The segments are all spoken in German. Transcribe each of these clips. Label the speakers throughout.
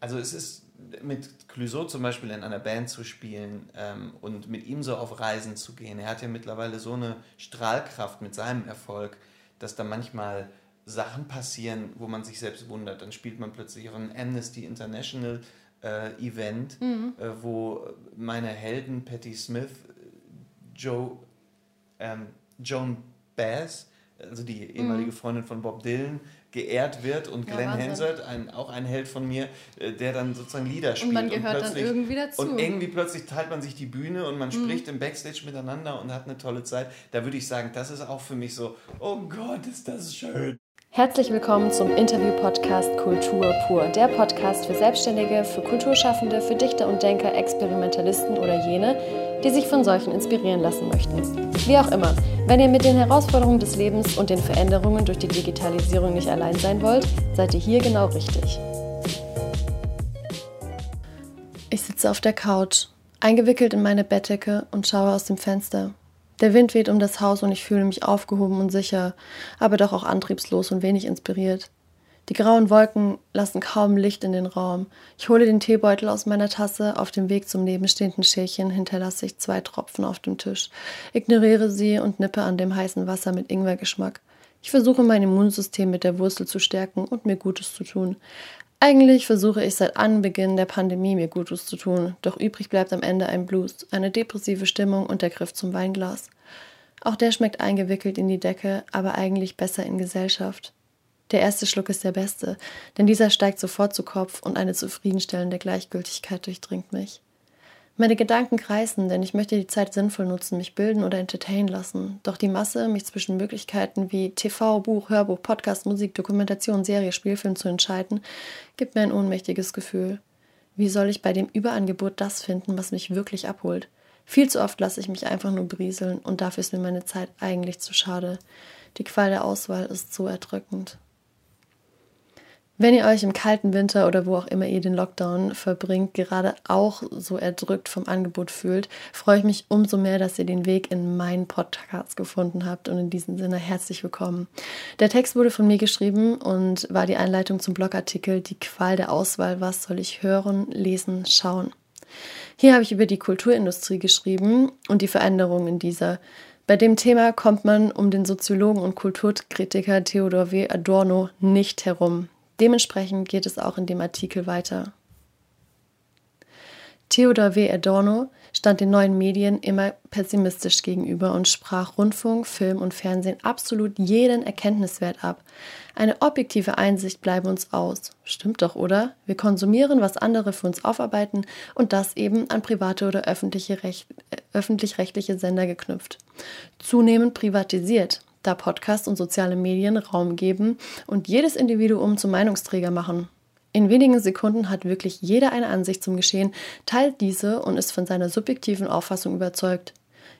Speaker 1: also es ist mit Clouseau zum Beispiel in einer Band zu spielen ähm, und mit ihm so auf Reisen zu gehen. Er hat ja mittlerweile so eine Strahlkraft mit seinem Erfolg, dass da manchmal Sachen passieren, wo man sich selbst wundert. Dann spielt man plötzlich auf einem Amnesty International äh, Event, mhm. äh, wo meine Helden Patti Smith, Joe, ähm, Joan Bass, also die ehemalige mhm. Freundin von Bob Dylan, geehrt wird und Glenn ja, Hansard, ein, auch ein Held von mir, äh, der dann sozusagen Lieder spielt. Und man gehört und dann irgendwie dazu. Und irgendwie plötzlich teilt man sich die Bühne und man mhm. spricht im Backstage miteinander und hat eine tolle Zeit. Da würde ich sagen, das ist auch für mich so, oh Gott, ist das schön.
Speaker 2: Herzlich willkommen zum Interview-Podcast Kultur pur, der Podcast für Selbstständige, für Kulturschaffende, für Dichter und Denker, Experimentalisten oder jene, die sich von solchen inspirieren lassen möchten. Wie auch immer, wenn ihr mit den Herausforderungen des Lebens und den Veränderungen durch die Digitalisierung nicht allein sein wollt, seid ihr hier genau richtig. Ich sitze auf der Couch, eingewickelt in meine Bettdecke und schaue aus dem Fenster. Der Wind weht um das Haus und ich fühle mich aufgehoben und sicher, aber doch auch antriebslos und wenig inspiriert. Die grauen Wolken lassen kaum Licht in den Raum. Ich hole den Teebeutel aus meiner Tasse. Auf dem Weg zum nebenstehenden Schälchen hinterlasse ich zwei Tropfen auf dem Tisch, ignoriere sie und nippe an dem heißen Wasser mit Ingwergeschmack. Ich versuche mein Immunsystem mit der Wurzel zu stärken und mir Gutes zu tun. Eigentlich versuche ich seit Anbeginn der Pandemie mir Gutes zu tun, doch übrig bleibt am Ende ein Blues, eine depressive Stimmung und der Griff zum Weinglas. Auch der schmeckt eingewickelt in die Decke, aber eigentlich besser in Gesellschaft. Der erste Schluck ist der beste, denn dieser steigt sofort zu Kopf und eine zufriedenstellende Gleichgültigkeit durchdringt mich. Meine Gedanken kreisen, denn ich möchte die Zeit sinnvoll nutzen, mich bilden oder entertainen lassen. Doch die Masse, mich zwischen Möglichkeiten wie TV, Buch, Hörbuch, Podcast, Musik, Dokumentation, Serie, Spielfilm zu entscheiden, gibt mir ein ohnmächtiges Gefühl. Wie soll ich bei dem Überangebot das finden, was mich wirklich abholt? Viel zu oft lasse ich mich einfach nur brieseln und dafür ist mir meine Zeit eigentlich zu schade. Die Qual der Auswahl ist so erdrückend. Wenn ihr euch im kalten Winter oder wo auch immer ihr den Lockdown verbringt, gerade auch so erdrückt vom Angebot fühlt, freue ich mich umso mehr, dass ihr den Weg in meinen Podcast gefunden habt und in diesem Sinne herzlich willkommen. Der Text wurde von mir geschrieben und war die Einleitung zum Blogartikel Die Qual der Auswahl, was soll ich hören, lesen, schauen. Hier habe ich über die Kulturindustrie geschrieben und die Veränderungen in dieser. Bei dem Thema kommt man um den Soziologen und Kulturkritiker Theodor W. Adorno nicht herum. Dementsprechend geht es auch in dem Artikel weiter. Theodor W. Adorno stand den neuen Medien immer pessimistisch gegenüber und sprach Rundfunk, Film und Fernsehen absolut jeden Erkenntniswert ab. Eine objektive Einsicht bleibe uns aus. Stimmt doch, oder? Wir konsumieren, was andere für uns aufarbeiten und das eben an private oder äh, öffentlich-rechtliche Sender geknüpft. Zunehmend privatisiert da Podcasts und soziale Medien Raum geben und jedes Individuum zum Meinungsträger machen. In wenigen Sekunden hat wirklich jeder eine Ansicht zum Geschehen, teilt diese und ist von seiner subjektiven Auffassung überzeugt.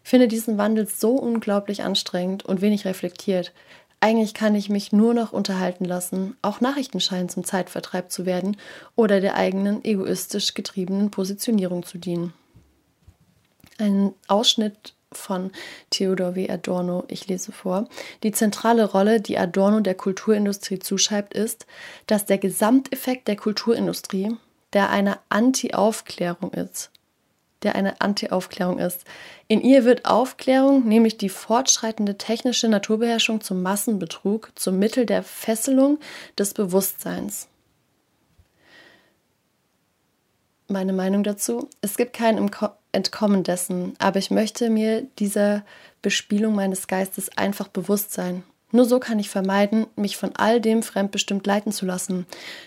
Speaker 2: Ich finde diesen Wandel so unglaublich anstrengend und wenig reflektiert. Eigentlich kann ich mich nur noch unterhalten lassen, auch Nachrichten scheinen zum Zeitvertreib zu werden oder der eigenen egoistisch getriebenen Positionierung zu dienen. Ein Ausschnitt von Theodor W. Adorno. Ich lese vor. Die zentrale Rolle, die Adorno der Kulturindustrie zuschreibt, ist, dass der Gesamteffekt der Kulturindustrie, der eine Anti-Aufklärung ist, der eine Anti-Aufklärung ist. In ihr wird Aufklärung, nämlich die fortschreitende technische Naturbeherrschung zum Massenbetrug, zum Mittel der Fesselung des Bewusstseins. Meine Meinung dazu? Es gibt keinen entkommen dessen, aber ich möchte mir dieser Bespielung meines Geistes einfach bewusst sein. Nur so kann ich vermeiden, mich von all dem fremdbestimmt leiten zu lassen.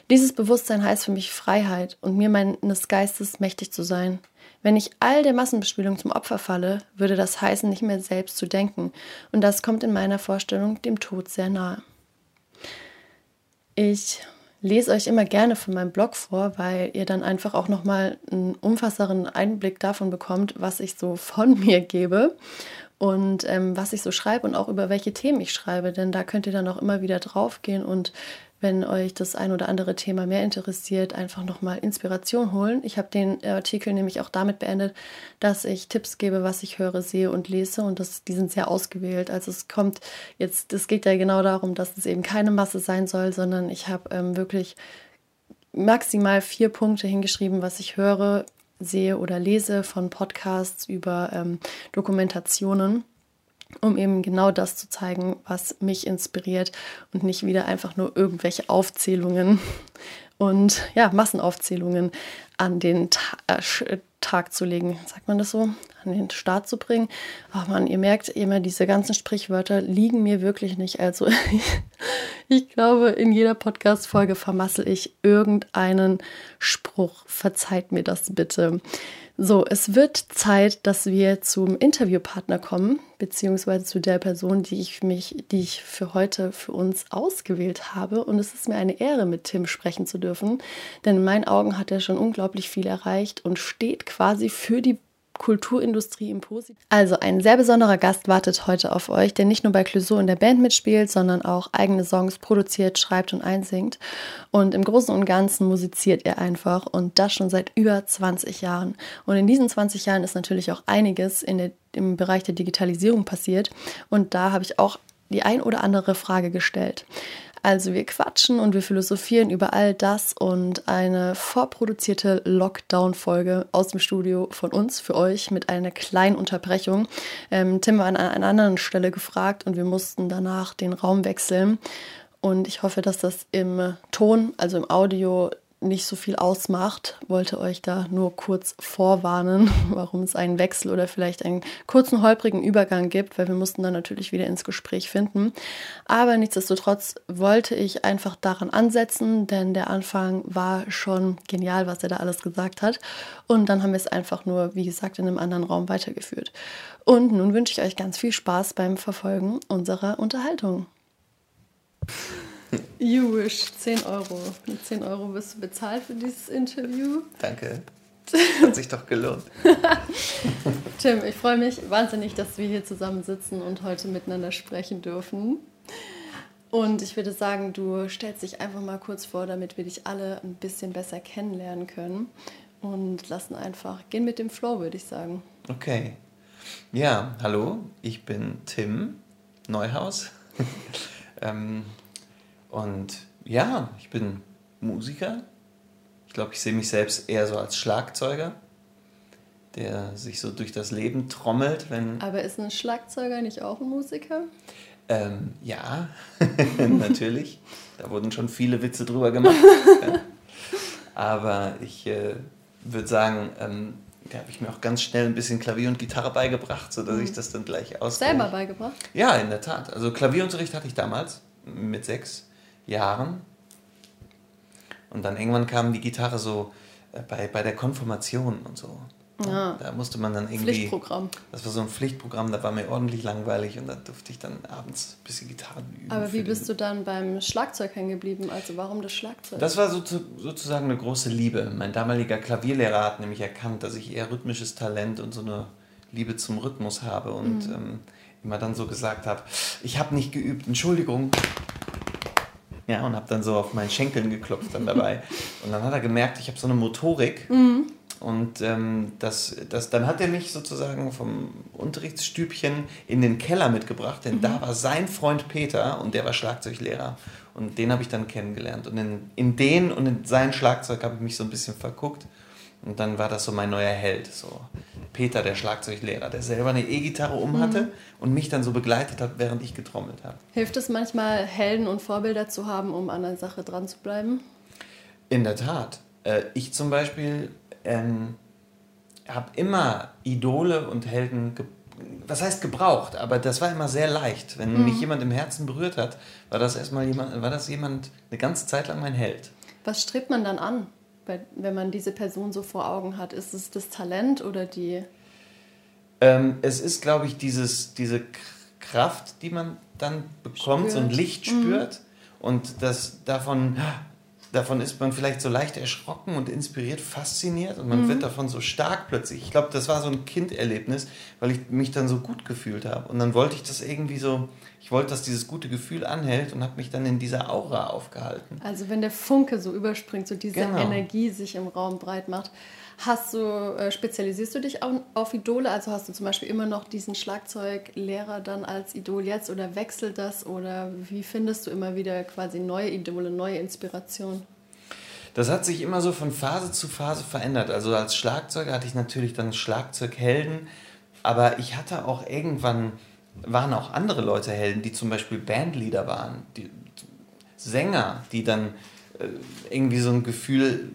Speaker 2: Dieses Bewusstsein heißt für mich Freiheit und mir meines Geistes mächtig zu sein. Wenn ich all der Massenbespielung zum Opfer falle, würde das heißen, nicht mehr selbst zu denken, und das kommt in meiner Vorstellung dem Tod sehr nahe. Ich lese euch immer gerne von meinem Blog vor, weil ihr dann einfach auch nochmal einen umfasseren Einblick davon bekommt, was ich so von mir gebe und ähm, was ich so schreibe und auch über welche Themen ich schreibe. Denn da könnt ihr dann auch immer wieder draufgehen und wenn euch das ein oder andere Thema mehr interessiert, einfach nochmal Inspiration holen. Ich habe den Artikel nämlich auch damit beendet, dass ich Tipps gebe, was ich höre, sehe und lese und das, die sind sehr ausgewählt. Also es kommt jetzt, es geht ja genau darum, dass es eben keine Masse sein soll, sondern ich habe ähm, wirklich maximal vier Punkte hingeschrieben, was ich höre, sehe oder lese, von Podcasts über ähm, Dokumentationen, um eben genau das zu zeigen, was mich inspiriert und nicht wieder einfach nur irgendwelche Aufzählungen und ja, Massenaufzählungen an den Ta äh, Tag zu legen, sagt man das so, an den Start zu bringen. Ach man, ihr merkt immer, diese ganzen Sprichwörter liegen mir wirklich nicht. Also ich glaube, in jeder Podcast-Folge vermassel ich irgendeinen Spruch. Verzeiht mir das bitte. So, es wird Zeit, dass wir zum Interviewpartner kommen, beziehungsweise zu der Person, die ich mich, die ich für heute für uns ausgewählt habe. Und es ist mir eine Ehre, mit Tim sprechen zu dürfen, denn in meinen Augen hat er schon unglaublich viel erreicht und steht quasi für die Kulturindustrie im Positiven. Also ein sehr besonderer Gast wartet heute auf euch, der nicht nur bei Clouseau in der Band mitspielt, sondern auch eigene Songs produziert, schreibt und einsingt. Und im Großen und Ganzen musiziert er einfach und das schon seit über 20 Jahren. Und in diesen 20 Jahren ist natürlich auch einiges in der, im Bereich der Digitalisierung passiert. Und da habe ich auch die ein oder andere Frage gestellt. Also wir quatschen und wir philosophieren über all das und eine vorproduzierte Lockdown-Folge aus dem Studio von uns für euch mit einer kleinen Unterbrechung. Ähm, Tim war an einer anderen Stelle gefragt und wir mussten danach den Raum wechseln. Und ich hoffe, dass das im Ton, also im Audio, nicht so viel ausmacht, wollte euch da nur kurz vorwarnen, warum es einen Wechsel oder vielleicht einen kurzen, holprigen Übergang gibt, weil wir mussten dann natürlich wieder ins Gespräch finden. Aber nichtsdestotrotz wollte ich einfach daran ansetzen, denn der Anfang war schon genial, was er da alles gesagt hat. Und dann haben wir es einfach nur, wie gesagt, in einem anderen Raum weitergeführt. Und nun wünsche ich euch ganz viel Spaß beim Verfolgen unserer Unterhaltung. You wish, 10 Euro. Mit 10 Euro wirst du bezahlt für dieses Interview.
Speaker 1: Danke. Hat sich doch gelohnt.
Speaker 2: Tim, ich freue mich wahnsinnig, dass wir hier zusammen sitzen und heute miteinander sprechen dürfen. Und ich würde sagen, du stellst dich einfach mal kurz vor, damit wir dich alle ein bisschen besser kennenlernen können. Und lassen einfach, gehen mit dem Flow, würde ich sagen.
Speaker 1: Okay. Ja, hallo, ich bin Tim Neuhaus. ähm, und ja, ich bin Musiker. Ich glaube, ich sehe mich selbst eher so als Schlagzeuger, der sich so durch das Leben trommelt. Wenn
Speaker 2: Aber ist ein Schlagzeuger nicht auch ein Musiker?
Speaker 1: Ähm, ja, natürlich. Da wurden schon viele Witze drüber gemacht. Aber ich äh, würde sagen, ähm, da habe ich mir auch ganz schnell ein bisschen Klavier und Gitarre beigebracht, sodass mhm. ich das dann gleich aus.
Speaker 2: Selber beigebracht?
Speaker 1: Ja, in der Tat. Also Klavierunterricht hatte ich damals mit sechs. Jahren. Und dann irgendwann kam die Gitarre so äh, bei, bei der Konfirmation und so. Ja. Da musste man dann irgendwie.
Speaker 2: Pflichtprogramm.
Speaker 1: Das war so ein Pflichtprogramm, da war mir ordentlich langweilig und da durfte ich dann abends ein bisschen Gitarre üben.
Speaker 2: Aber wie bist du dann beim Schlagzeug hängen geblieben? Also warum das Schlagzeug?
Speaker 1: Das war so, sozusagen eine große Liebe. Mein damaliger Klavierlehrer hat nämlich erkannt, dass ich eher rhythmisches Talent und so eine Liebe zum Rhythmus habe und mhm. ähm, immer dann so gesagt habe, ich habe nicht geübt, Entschuldigung, ja, und habe dann so auf meinen Schenkeln geklopft dann dabei. Und dann hat er gemerkt, ich habe so eine Motorik. Mhm. Und ähm, das, das, dann hat er mich sozusagen vom Unterrichtsstübchen in den Keller mitgebracht, denn mhm. da war sein Freund Peter und der war Schlagzeuglehrer. Und den habe ich dann kennengelernt. Und in, in den und in sein Schlagzeug habe ich mich so ein bisschen verguckt. Und dann war das so mein neuer Held. So Peter, der Schlagzeuglehrer, der selber eine E-Gitarre um hatte mhm. und mich dann so begleitet hat, während ich getrommelt habe.
Speaker 2: Hilft es manchmal, Helden und Vorbilder zu haben, um an der Sache dran zu bleiben?
Speaker 1: In der Tat. Äh, ich zum Beispiel ähm, habe immer Idole und Helden was heißt gebraucht, aber das war immer sehr leicht. Wenn mhm. mich jemand im Herzen berührt hat, war das erstmal jemand, war das jemand eine ganze Zeit lang mein Held.
Speaker 2: Was strebt man dann an? Wenn man diese Person so vor Augen hat? Ist es das Talent oder die?
Speaker 1: Ähm, es ist, glaube ich, dieses, diese Kraft, die man dann bekommt, spürt. so ein Licht spürt. Mhm. Und das davon, davon ist man vielleicht so leicht erschrocken und inspiriert, fasziniert und man mhm. wird davon so stark plötzlich. Ich glaube, das war so ein Kinderlebnis, weil ich mich dann so gut gefühlt habe. Und dann wollte ich das irgendwie so ich wollte, dass dieses gute Gefühl anhält und habe mich dann in dieser Aura aufgehalten.
Speaker 2: Also wenn der Funke so überspringt, so diese genau. Energie sich im Raum breit macht. Hast du, äh, spezialisierst du dich auf, auf Idole? Also hast du zum Beispiel immer noch diesen Schlagzeuglehrer dann als Idol jetzt oder wechselt das? Oder wie findest du immer wieder quasi neue Idole, neue Inspiration?
Speaker 1: Das hat sich immer so von Phase zu Phase verändert. Also als Schlagzeuger hatte ich natürlich dann Schlagzeughelden, aber ich hatte auch irgendwann, waren auch andere Leute Helden, die zum Beispiel Bandleader waren, die, Sänger, die dann äh, irgendwie so ein Gefühl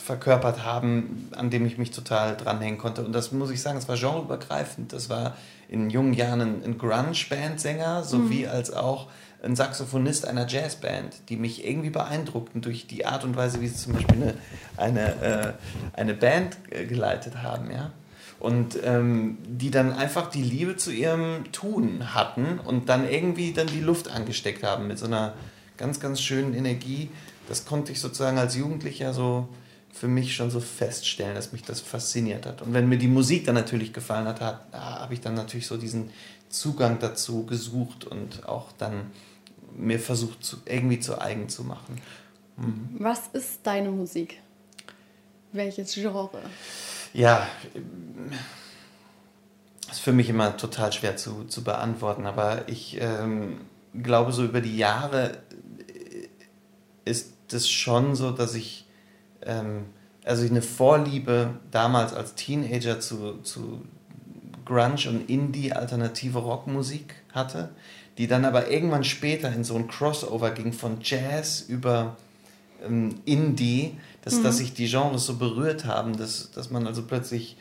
Speaker 1: verkörpert haben, an dem ich mich total dranhängen konnte. Und das muss ich sagen, es war genreübergreifend. Das war in jungen Jahren ein, ein Grunge-Band-Sänger, sowie mhm. als auch ein Saxophonist einer Jazzband, die mich irgendwie beeindruckten durch die Art und Weise, wie sie zum Beispiel eine, eine, äh, eine Band äh, geleitet haben. Ja? Und ähm, die dann einfach die Liebe zu ihrem Tun hatten und dann irgendwie dann die Luft angesteckt haben mit so einer ganz, ganz schönen Energie. Das konnte ich sozusagen als Jugendlicher so für mich schon so feststellen, dass mich das fasziniert hat. Und wenn mir die Musik dann natürlich gefallen hat, habe ich dann natürlich so diesen Zugang dazu gesucht und auch dann mir versucht, zu, irgendwie zu eigen zu machen.
Speaker 2: Mhm. Was ist deine Musik? Welches Genre?
Speaker 1: Ja, ist für mich immer total schwer zu, zu beantworten, aber ich ähm, glaube, so über die Jahre ist es schon so, dass ich ähm, also eine Vorliebe damals als Teenager zu, zu Grunge und Indie alternative Rockmusik hatte die dann aber irgendwann später in so ein Crossover ging von Jazz über ähm, Indie, dass, mhm. dass sich die Genres so berührt haben, dass, dass man also plötzlich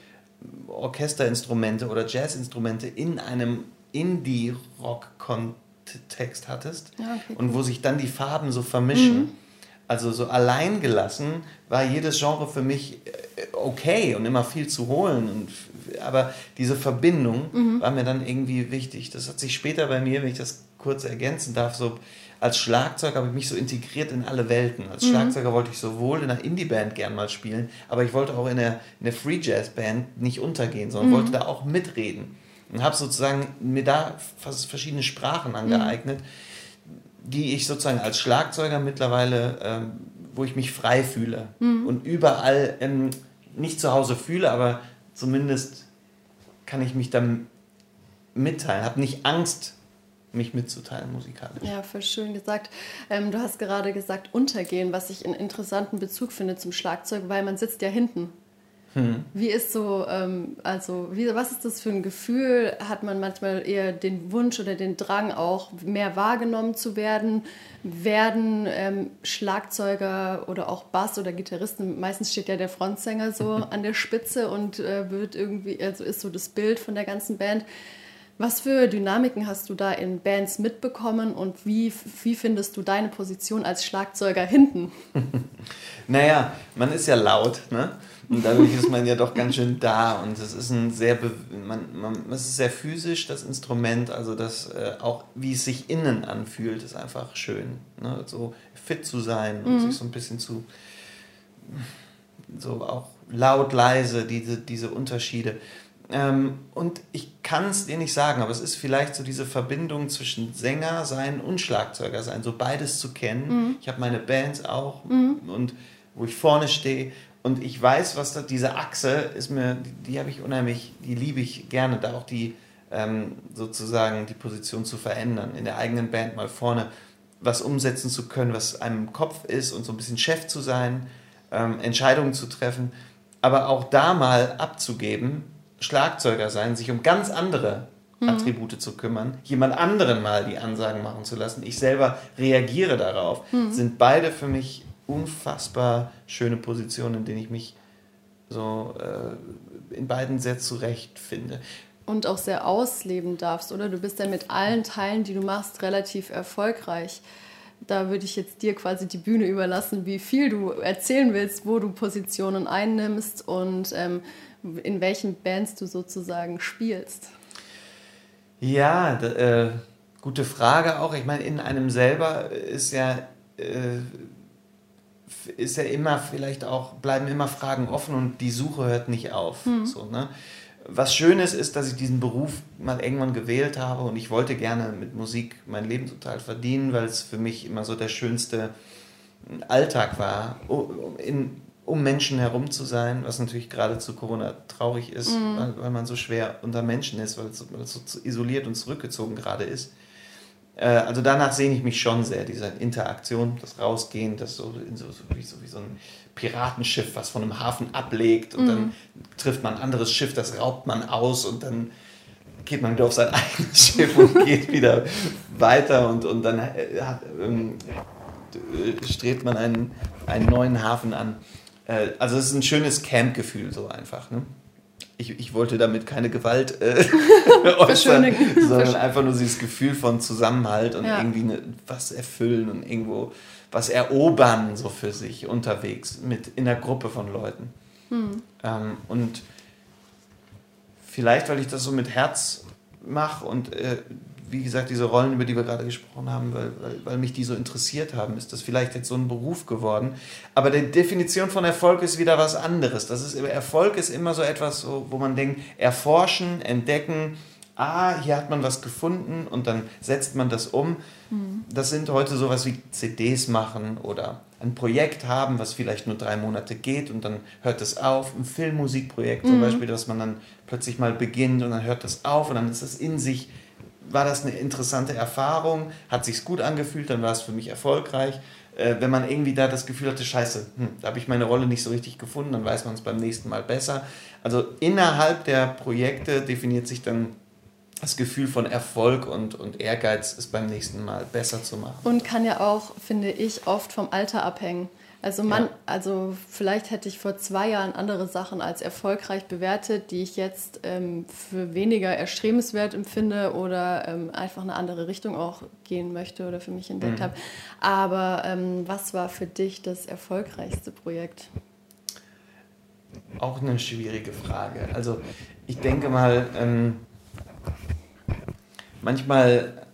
Speaker 1: Orchesterinstrumente oder Jazzinstrumente in einem Indie-Rock-Kontext hattest ja, okay, und wo sich dann die Farben so vermischen. Mhm. Also so allein gelassen war jedes Genre für mich äh, okay und immer viel zu holen und aber diese Verbindung mhm. war mir dann irgendwie wichtig. Das hat sich später bei mir, wenn ich das kurz ergänzen darf, so als Schlagzeuger habe ich mich so integriert in alle Welten. Als mhm. Schlagzeuger wollte ich sowohl in einer Indie-Band gern mal spielen, aber ich wollte auch in der, in der Free Jazz-Band nicht untergehen, sondern mhm. wollte da auch mitreden. Und habe sozusagen mir da verschiedene Sprachen angeeignet, die ich sozusagen als Schlagzeuger mittlerweile, ähm, wo ich mich frei fühle mhm. und überall ähm, nicht zu Hause fühle, aber zumindest kann ich mich dann mitteilen, habe nicht Angst, mich mitzuteilen musikalisch.
Speaker 2: Ja, voll schön gesagt. Ähm, du hast gerade gesagt, untergehen, was ich einen interessanten Bezug finde zum Schlagzeug, weil man sitzt ja hinten. Hm. Wie ist so, ähm, also wie, was ist das für ein Gefühl? Hat man manchmal eher den Wunsch oder den Drang auch mehr wahrgenommen zu werden? Werden ähm, Schlagzeuger oder auch Bass oder Gitarristen, meistens steht ja der Frontsänger so an der Spitze und äh, wird irgendwie, also ist so das Bild von der ganzen Band. Was für Dynamiken hast du da in Bands mitbekommen und wie, wie findest du deine Position als Schlagzeuger hinten?
Speaker 1: naja, man ist ja laut, ne? Und dadurch ist man ja doch ganz schön da und es ist ein sehr, man, man, es ist sehr physisch, das Instrument, also das äh, auch, wie es sich innen anfühlt, ist einfach schön. Ne? So fit zu sein und mhm. sich so ein bisschen zu, so auch laut, leise, diese, diese Unterschiede. Ähm, und ich kann es dir nicht sagen, aber es ist vielleicht so diese Verbindung zwischen Sänger sein und Schlagzeuger sein, so beides zu kennen. Mhm. Ich habe meine Bands auch mhm. und wo ich vorne stehe und ich weiß, was da, diese Achse ist mir, die, die habe ich unheimlich, die liebe ich gerne, da auch die ähm, sozusagen die Position zu verändern, in der eigenen Band mal vorne was umsetzen zu können, was einem im Kopf ist und so ein bisschen Chef zu sein, ähm, Entscheidungen zu treffen, aber auch da mal abzugeben, Schlagzeuger sein, sich um ganz andere mhm. Attribute zu kümmern, jemand anderen mal die Ansagen machen zu lassen. Ich selber reagiere darauf. Mhm. Sind beide für mich unfassbar schöne Positionen, in denen ich mich so äh, in beiden sehr zurechtfinde.
Speaker 2: Und auch sehr ausleben darfst, oder? Du bist ja mit allen Teilen, die du machst, relativ erfolgreich. Da würde ich jetzt dir quasi die Bühne überlassen, wie viel du erzählen willst, wo du Positionen einnimmst und ähm, in welchen Bands du sozusagen spielst.
Speaker 1: Ja, äh, gute Frage auch. Ich meine, in einem selber ist ja äh, ist ja immer vielleicht auch, bleiben immer Fragen offen und die Suche hört nicht auf. Mhm. So, ne? Was schön ist, ist, dass ich diesen Beruf mal irgendwann gewählt habe und ich wollte gerne mit Musik mein Leben total verdienen, weil es für mich immer so der schönste Alltag war, in, um Menschen herum zu sein, was natürlich gerade zu Corona traurig ist, mhm. weil, weil, man so schwer unter Menschen ist, weil es, weil es so isoliert und zurückgezogen gerade ist. Äh, also danach sehne ich mich schon sehr, diese Interaktion, das Rausgehen, das so, so, so, wie, so wie so ein Piratenschiff, was von einem Hafen ablegt und mhm. dann trifft man ein anderes Schiff, das raubt man aus und dann geht man wieder auf sein eigenes Schiff und geht wieder weiter und, und dann äh, hat, ähm, strebt man einen, einen neuen Hafen an. Äh, also es ist ein schönes Campgefühl so einfach. Ne? Ich, ich wollte damit keine Gewalt äh, äußern, sondern einfach nur dieses Gefühl von Zusammenhalt und ja. irgendwie eine, was erfüllen und irgendwo was erobern so für sich unterwegs mit in der Gruppe von Leuten. Hm. Ähm, und vielleicht, weil ich das so mit Herz mache und äh, wie gesagt, diese Rollen, über die wir gerade gesprochen haben, weil, weil, weil, mich die so interessiert haben, ist das vielleicht jetzt so ein Beruf geworden. Aber die Definition von Erfolg ist wieder was anderes. Das ist, Erfolg ist immer so etwas, wo man denkt, erforschen, entdecken, ah, hier hat man was gefunden und dann setzt man das um. Mhm. Das sind heute sowas wie CDs machen oder ein Projekt haben, was vielleicht nur drei Monate geht und dann hört es auf. Ein Filmmusikprojekt mhm. zum Beispiel, dass man dann plötzlich mal beginnt und dann hört das auf und dann ist es in sich, war das eine interessante Erfahrung, hat sich gut angefühlt, dann war es für mich erfolgreich. Äh, wenn man irgendwie da das Gefühl hatte, scheiße, hm, da habe ich meine Rolle nicht so richtig gefunden, dann weiß man es beim nächsten Mal besser. Also innerhalb der Projekte definiert sich dann das Gefühl von Erfolg und, und Ehrgeiz ist beim nächsten Mal besser zu machen.
Speaker 2: Und kann ja auch, finde ich, oft vom Alter abhängen. Also man, ja. also vielleicht hätte ich vor zwei Jahren andere Sachen als erfolgreich bewertet, die ich jetzt ähm, für weniger erstrebenswert empfinde oder ähm, einfach eine andere Richtung auch gehen möchte oder für mich entdeckt mhm. habe. Aber ähm, was war für dich das erfolgreichste Projekt?
Speaker 1: Auch eine schwierige Frage. Also ich denke mal, ähm, manchmal,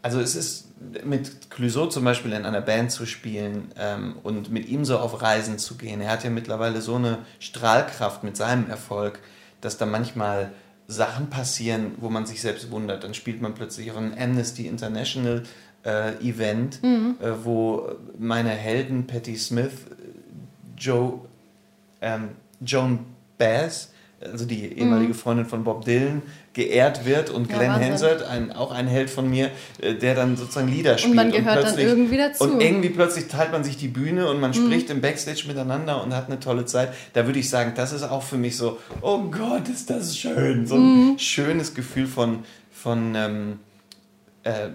Speaker 1: also es ist mit Clouseau zum Beispiel in einer Band zu spielen ähm, und mit ihm so auf Reisen zu gehen. Er hat ja mittlerweile so eine Strahlkraft mit seinem Erfolg, dass da manchmal Sachen passieren, wo man sich selbst wundert. Dann spielt man plötzlich auf einem Amnesty International äh, Event, mhm. äh, wo meine Helden Patti Smith, Joe, ähm, Joan Bass, also die ehemalige mhm. Freundin von Bob Dylan, geehrt wird und Glenn ja, Hansard, ein, auch ein Held von mir, äh, der dann sozusagen Lieder spielt.
Speaker 2: Und man gehört und dann irgendwie dazu.
Speaker 1: Und irgendwie plötzlich teilt man sich die Bühne und man mhm. spricht im Backstage miteinander und hat eine tolle Zeit. Da würde ich sagen, das ist auch für mich so, oh Gott, ist das schön. So ein mhm. schönes Gefühl von, von ähm, äh,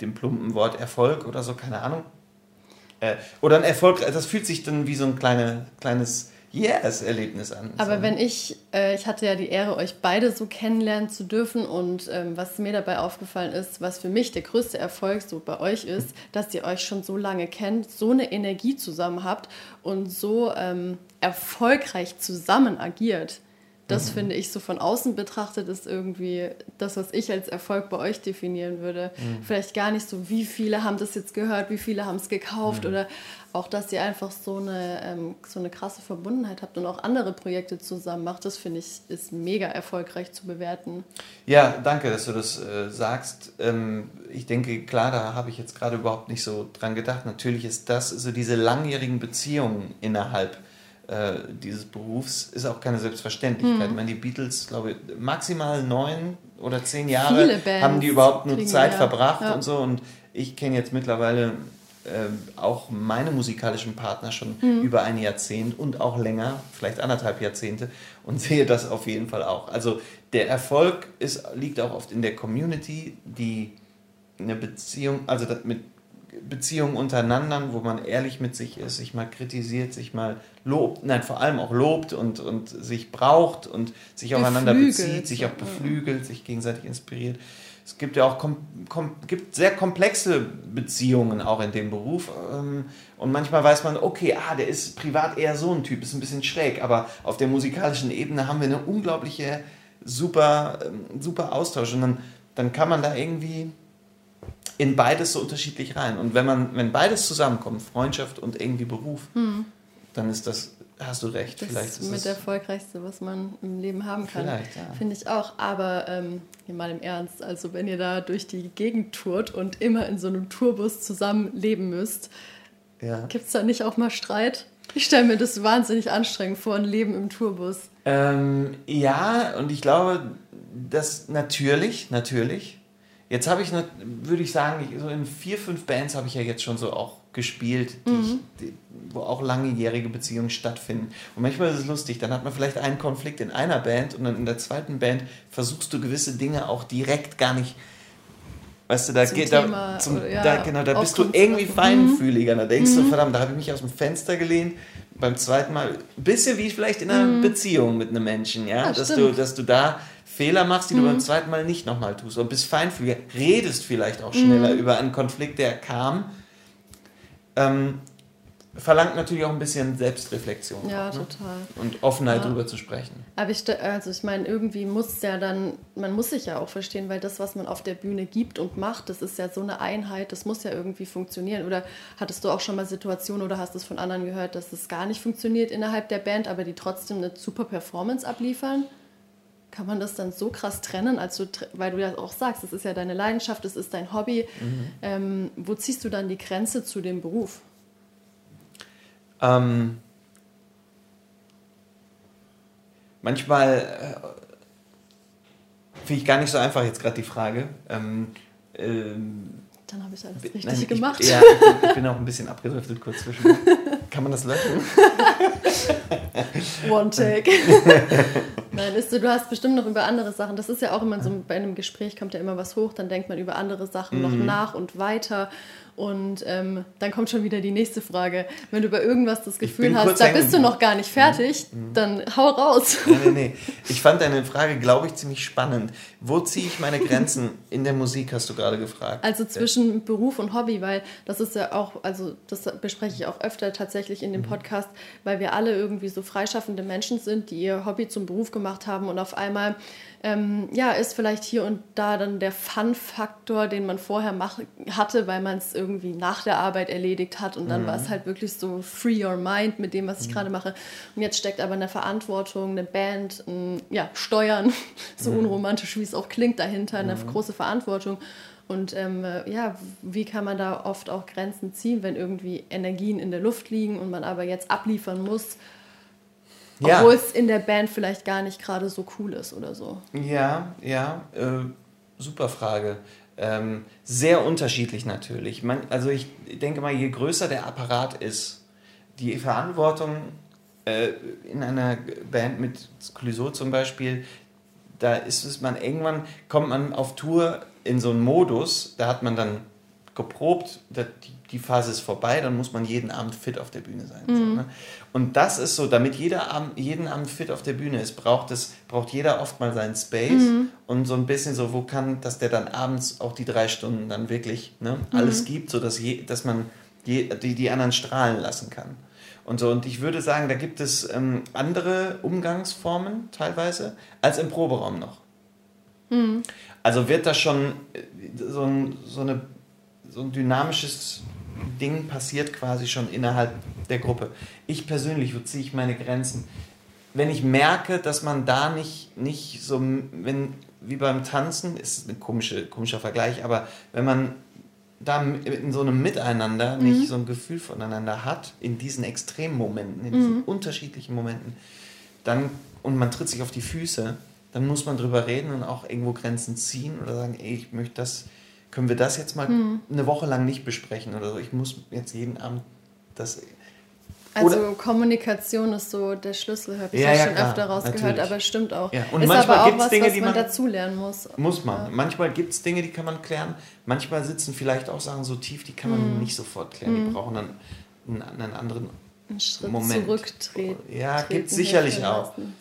Speaker 1: dem plumpen Wort Erfolg oder so, keine Ahnung. Äh, oder ein Erfolg, das fühlt sich dann wie so ein kleine, kleines Yes-Erlebnis an.
Speaker 2: Aber wenn ich, äh, ich hatte ja die Ehre, euch beide so kennenlernen zu dürfen und ähm, was mir dabei aufgefallen ist, was für mich der größte Erfolg so bei euch ist, dass ihr euch schon so lange kennt, so eine Energie zusammen habt und so ähm, erfolgreich zusammen agiert. Das mhm. finde ich so von außen betrachtet ist irgendwie das, was ich als Erfolg bei euch definieren würde. Mhm. Vielleicht gar nicht so, wie viele haben das jetzt gehört, wie viele haben es gekauft mhm. oder auch, dass ihr einfach so eine, ähm, so eine krasse Verbundenheit habt und auch andere Projekte zusammen macht. Das finde ich ist mega erfolgreich zu bewerten.
Speaker 1: Ja, danke, dass du das äh, sagst. Ähm, ich denke, klar, da habe ich jetzt gerade überhaupt nicht so dran gedacht. Natürlich ist das so diese langjährigen Beziehungen innerhalb äh, dieses Berufs ist auch keine Selbstverständlichkeit. Hm. Ich meine, die Beatles, glaube ich, maximal neun oder zehn Jahre haben die überhaupt nur Zeit wir, verbracht ja. und so. Und ich kenne jetzt mittlerweile auch meine musikalischen Partner schon hm. über ein Jahrzehnt und auch länger, vielleicht anderthalb Jahrzehnte und sehe das auf jeden Fall auch. Also der Erfolg ist, liegt auch oft in der Community, die eine Beziehung, also mit Beziehungen untereinander, wo man ehrlich mit sich ist, sich mal kritisiert, sich mal lobt, nein, vor allem auch lobt und, und sich braucht und sich aufeinander bezieht, sich auch beflügelt, sich gegenseitig inspiriert. Es gibt ja auch kom, kom, gibt sehr komplexe Beziehungen auch in dem Beruf. Ähm, und manchmal weiß man, okay, ah, der ist privat eher so ein Typ, ist ein bisschen schräg, aber auf der musikalischen Ebene haben wir eine unglaubliche, super, ähm, super Austausch. Und dann, dann kann man da irgendwie in beides so unterschiedlich rein. Und wenn man, wenn beides zusammenkommt, Freundschaft und irgendwie Beruf, hm. dann ist das, hast du recht.
Speaker 2: Das
Speaker 1: vielleicht ist
Speaker 2: mit das erfolgreichste, was man im Leben haben kann. Ja. Finde ich auch. Aber ähm, mal im Ernst, also wenn ihr da durch die Gegend tourt und immer in so einem Tourbus zusammen leben müsst, ja. gibt es da nicht auch mal Streit? Ich stelle mir das wahnsinnig anstrengend vor, ein Leben im Tourbus.
Speaker 1: Ähm, ja, und ich glaube, dass natürlich, natürlich Jetzt habe ich, würde ich sagen, so in vier, fünf Bands habe ich ja jetzt schon so auch gespielt, die mhm. ich, die, wo auch langjährige Beziehungen stattfinden. Und manchmal ist es lustig, dann hat man vielleicht einen Konflikt in einer Band und dann in der zweiten Band versuchst du gewisse Dinge auch direkt gar nicht Weißt du, da geht da, zum, ja, da, genau, da bist du irgendwie mhm. feinfühliger. Da denkst mhm. du, verdammt, da habe ich mich aus dem Fenster gelehnt. Beim zweiten Mal, ein bisschen wie vielleicht in einer mhm. Beziehung mit einem Menschen, ja, ja dass, du, dass du da Fehler machst, die du beim mhm. zweiten Mal nicht nochmal tust. Und bist feinfühliger, redest vielleicht auch schneller mhm. über einen Konflikt, der kam. Ähm, verlangt natürlich auch ein bisschen Selbstreflexion.
Speaker 2: Ja, auch, ne? total.
Speaker 1: Und Offenheit ja. darüber zu sprechen.
Speaker 2: Aber ich, also ich meine, irgendwie muss ja dann, man muss sich ja auch verstehen, weil das, was man auf der Bühne gibt und macht, das ist ja so eine Einheit, das muss ja irgendwie funktionieren. Oder hattest du auch schon mal Situationen oder hast du es von anderen gehört, dass es gar nicht funktioniert innerhalb der Band, aber die trotzdem eine super Performance abliefern? Kann man das dann so krass trennen, als du, weil du ja auch sagst, es ist ja deine Leidenschaft, es ist dein Hobby. Mhm. Ähm, wo ziehst du dann die Grenze zu dem Beruf?
Speaker 1: Ähm, manchmal äh, finde ich gar nicht so einfach jetzt gerade die Frage. Ähm,
Speaker 2: ähm, dann habe ich alles richtig nein, gemacht.
Speaker 1: Ich, ja, ich bin auch ein bisschen abgedriftet kurz zwischen. Kann man das löschen?
Speaker 2: One take. Nein, ist so, du hast bestimmt noch über andere Sachen. Das ist ja auch immer so, bei einem Gespräch kommt ja immer was hoch, dann denkt man über andere Sachen mhm. noch nach und weiter. Und ähm, dann kommt schon wieder die nächste Frage. Wenn du über irgendwas das Gefühl hast, da bist du noch gar nicht fertig, mhm. dann hau raus.
Speaker 1: Nee, nee, nee. Ich fand deine Frage, glaube ich, ziemlich spannend. Wo ziehe ich meine Grenzen in der Musik, hast du gerade gefragt.
Speaker 2: Also zwischen. Beruf und Hobby, weil das ist ja auch, also das bespreche ich auch öfter tatsächlich in dem mhm. Podcast, weil wir alle irgendwie so freischaffende Menschen sind, die ihr Hobby zum Beruf gemacht haben und auf einmal ähm, ja, ist vielleicht hier und da dann der Fun-Faktor, den man vorher mach, hatte, weil man es irgendwie nach der Arbeit erledigt hat und dann mhm. war es halt wirklich so free your mind mit dem, was ich mhm. gerade mache. Und jetzt steckt aber eine Verantwortung, eine Band, ein, ja, Steuern, so mhm. unromantisch wie es auch klingt dahinter, eine mhm. große Verantwortung. Und ähm, ja, wie kann man da oft auch Grenzen ziehen, wenn irgendwie Energien in der Luft liegen und man aber jetzt abliefern muss ja. Obwohl es in der Band vielleicht gar nicht gerade so cool ist oder so.
Speaker 1: Ja, ja, äh, super Frage. Ähm, sehr unterschiedlich natürlich. Man, also ich denke mal, je größer der Apparat ist, die Verantwortung äh, in einer Band mit Clouseau zum Beispiel, da ist es man irgendwann kommt man auf Tour in so einen Modus, da hat man dann geprobt, die, Phase ist vorbei, dann muss man jeden Abend fit auf der Bühne sein. Mhm. So, ne? Und das ist so, damit jeder Abend, jeden Abend fit auf der Bühne ist, braucht, es, braucht jeder oft mal seinen Space mhm. und so ein bisschen so, wo kann, dass der dann abends auch die drei Stunden dann wirklich ne, alles mhm. gibt, sodass je, dass man je, die, die anderen strahlen lassen kann. Und so, und ich würde sagen, da gibt es ähm, andere Umgangsformen teilweise als im Proberaum noch. Mhm. Also wird das schon äh, so, ein, so eine so ein dynamisches Ding passiert quasi schon innerhalb der Gruppe. Ich persönlich, wo ziehe ich meine Grenzen? Wenn ich merke, dass man da nicht, nicht so, wenn, wie beim Tanzen, ist ein komische, komischer Vergleich, aber wenn man da in so einem Miteinander mhm. nicht so ein Gefühl voneinander hat, in diesen extremen Momenten, in diesen mhm. unterschiedlichen Momenten, dann, und man tritt sich auf die Füße, dann muss man drüber reden und auch irgendwo Grenzen ziehen oder sagen, ey, ich möchte das, können wir das jetzt mal hm. eine Woche lang nicht besprechen oder so. Ich muss jetzt jeden Abend das.
Speaker 2: Also Kommunikation ist so der Schlüssel, habe ich ja, ja, schon klar, öfter rausgehört, natürlich. aber stimmt auch.
Speaker 1: Ja. Und
Speaker 2: ist
Speaker 1: manchmal
Speaker 2: aber auch was,
Speaker 1: Dinge,
Speaker 2: was man, man dazulernen muss.
Speaker 1: Muss man. Ja. Manchmal gibt es Dinge, die kann man klären. Manchmal sitzen vielleicht auch Sachen so tief, die kann man hm. nicht sofort klären. Hm. Die brauchen dann einen, einen anderen
Speaker 2: einen Schritt
Speaker 1: Moment.
Speaker 2: zurücktreten.
Speaker 1: Ja, gibt es sicherlich auch. Lassen.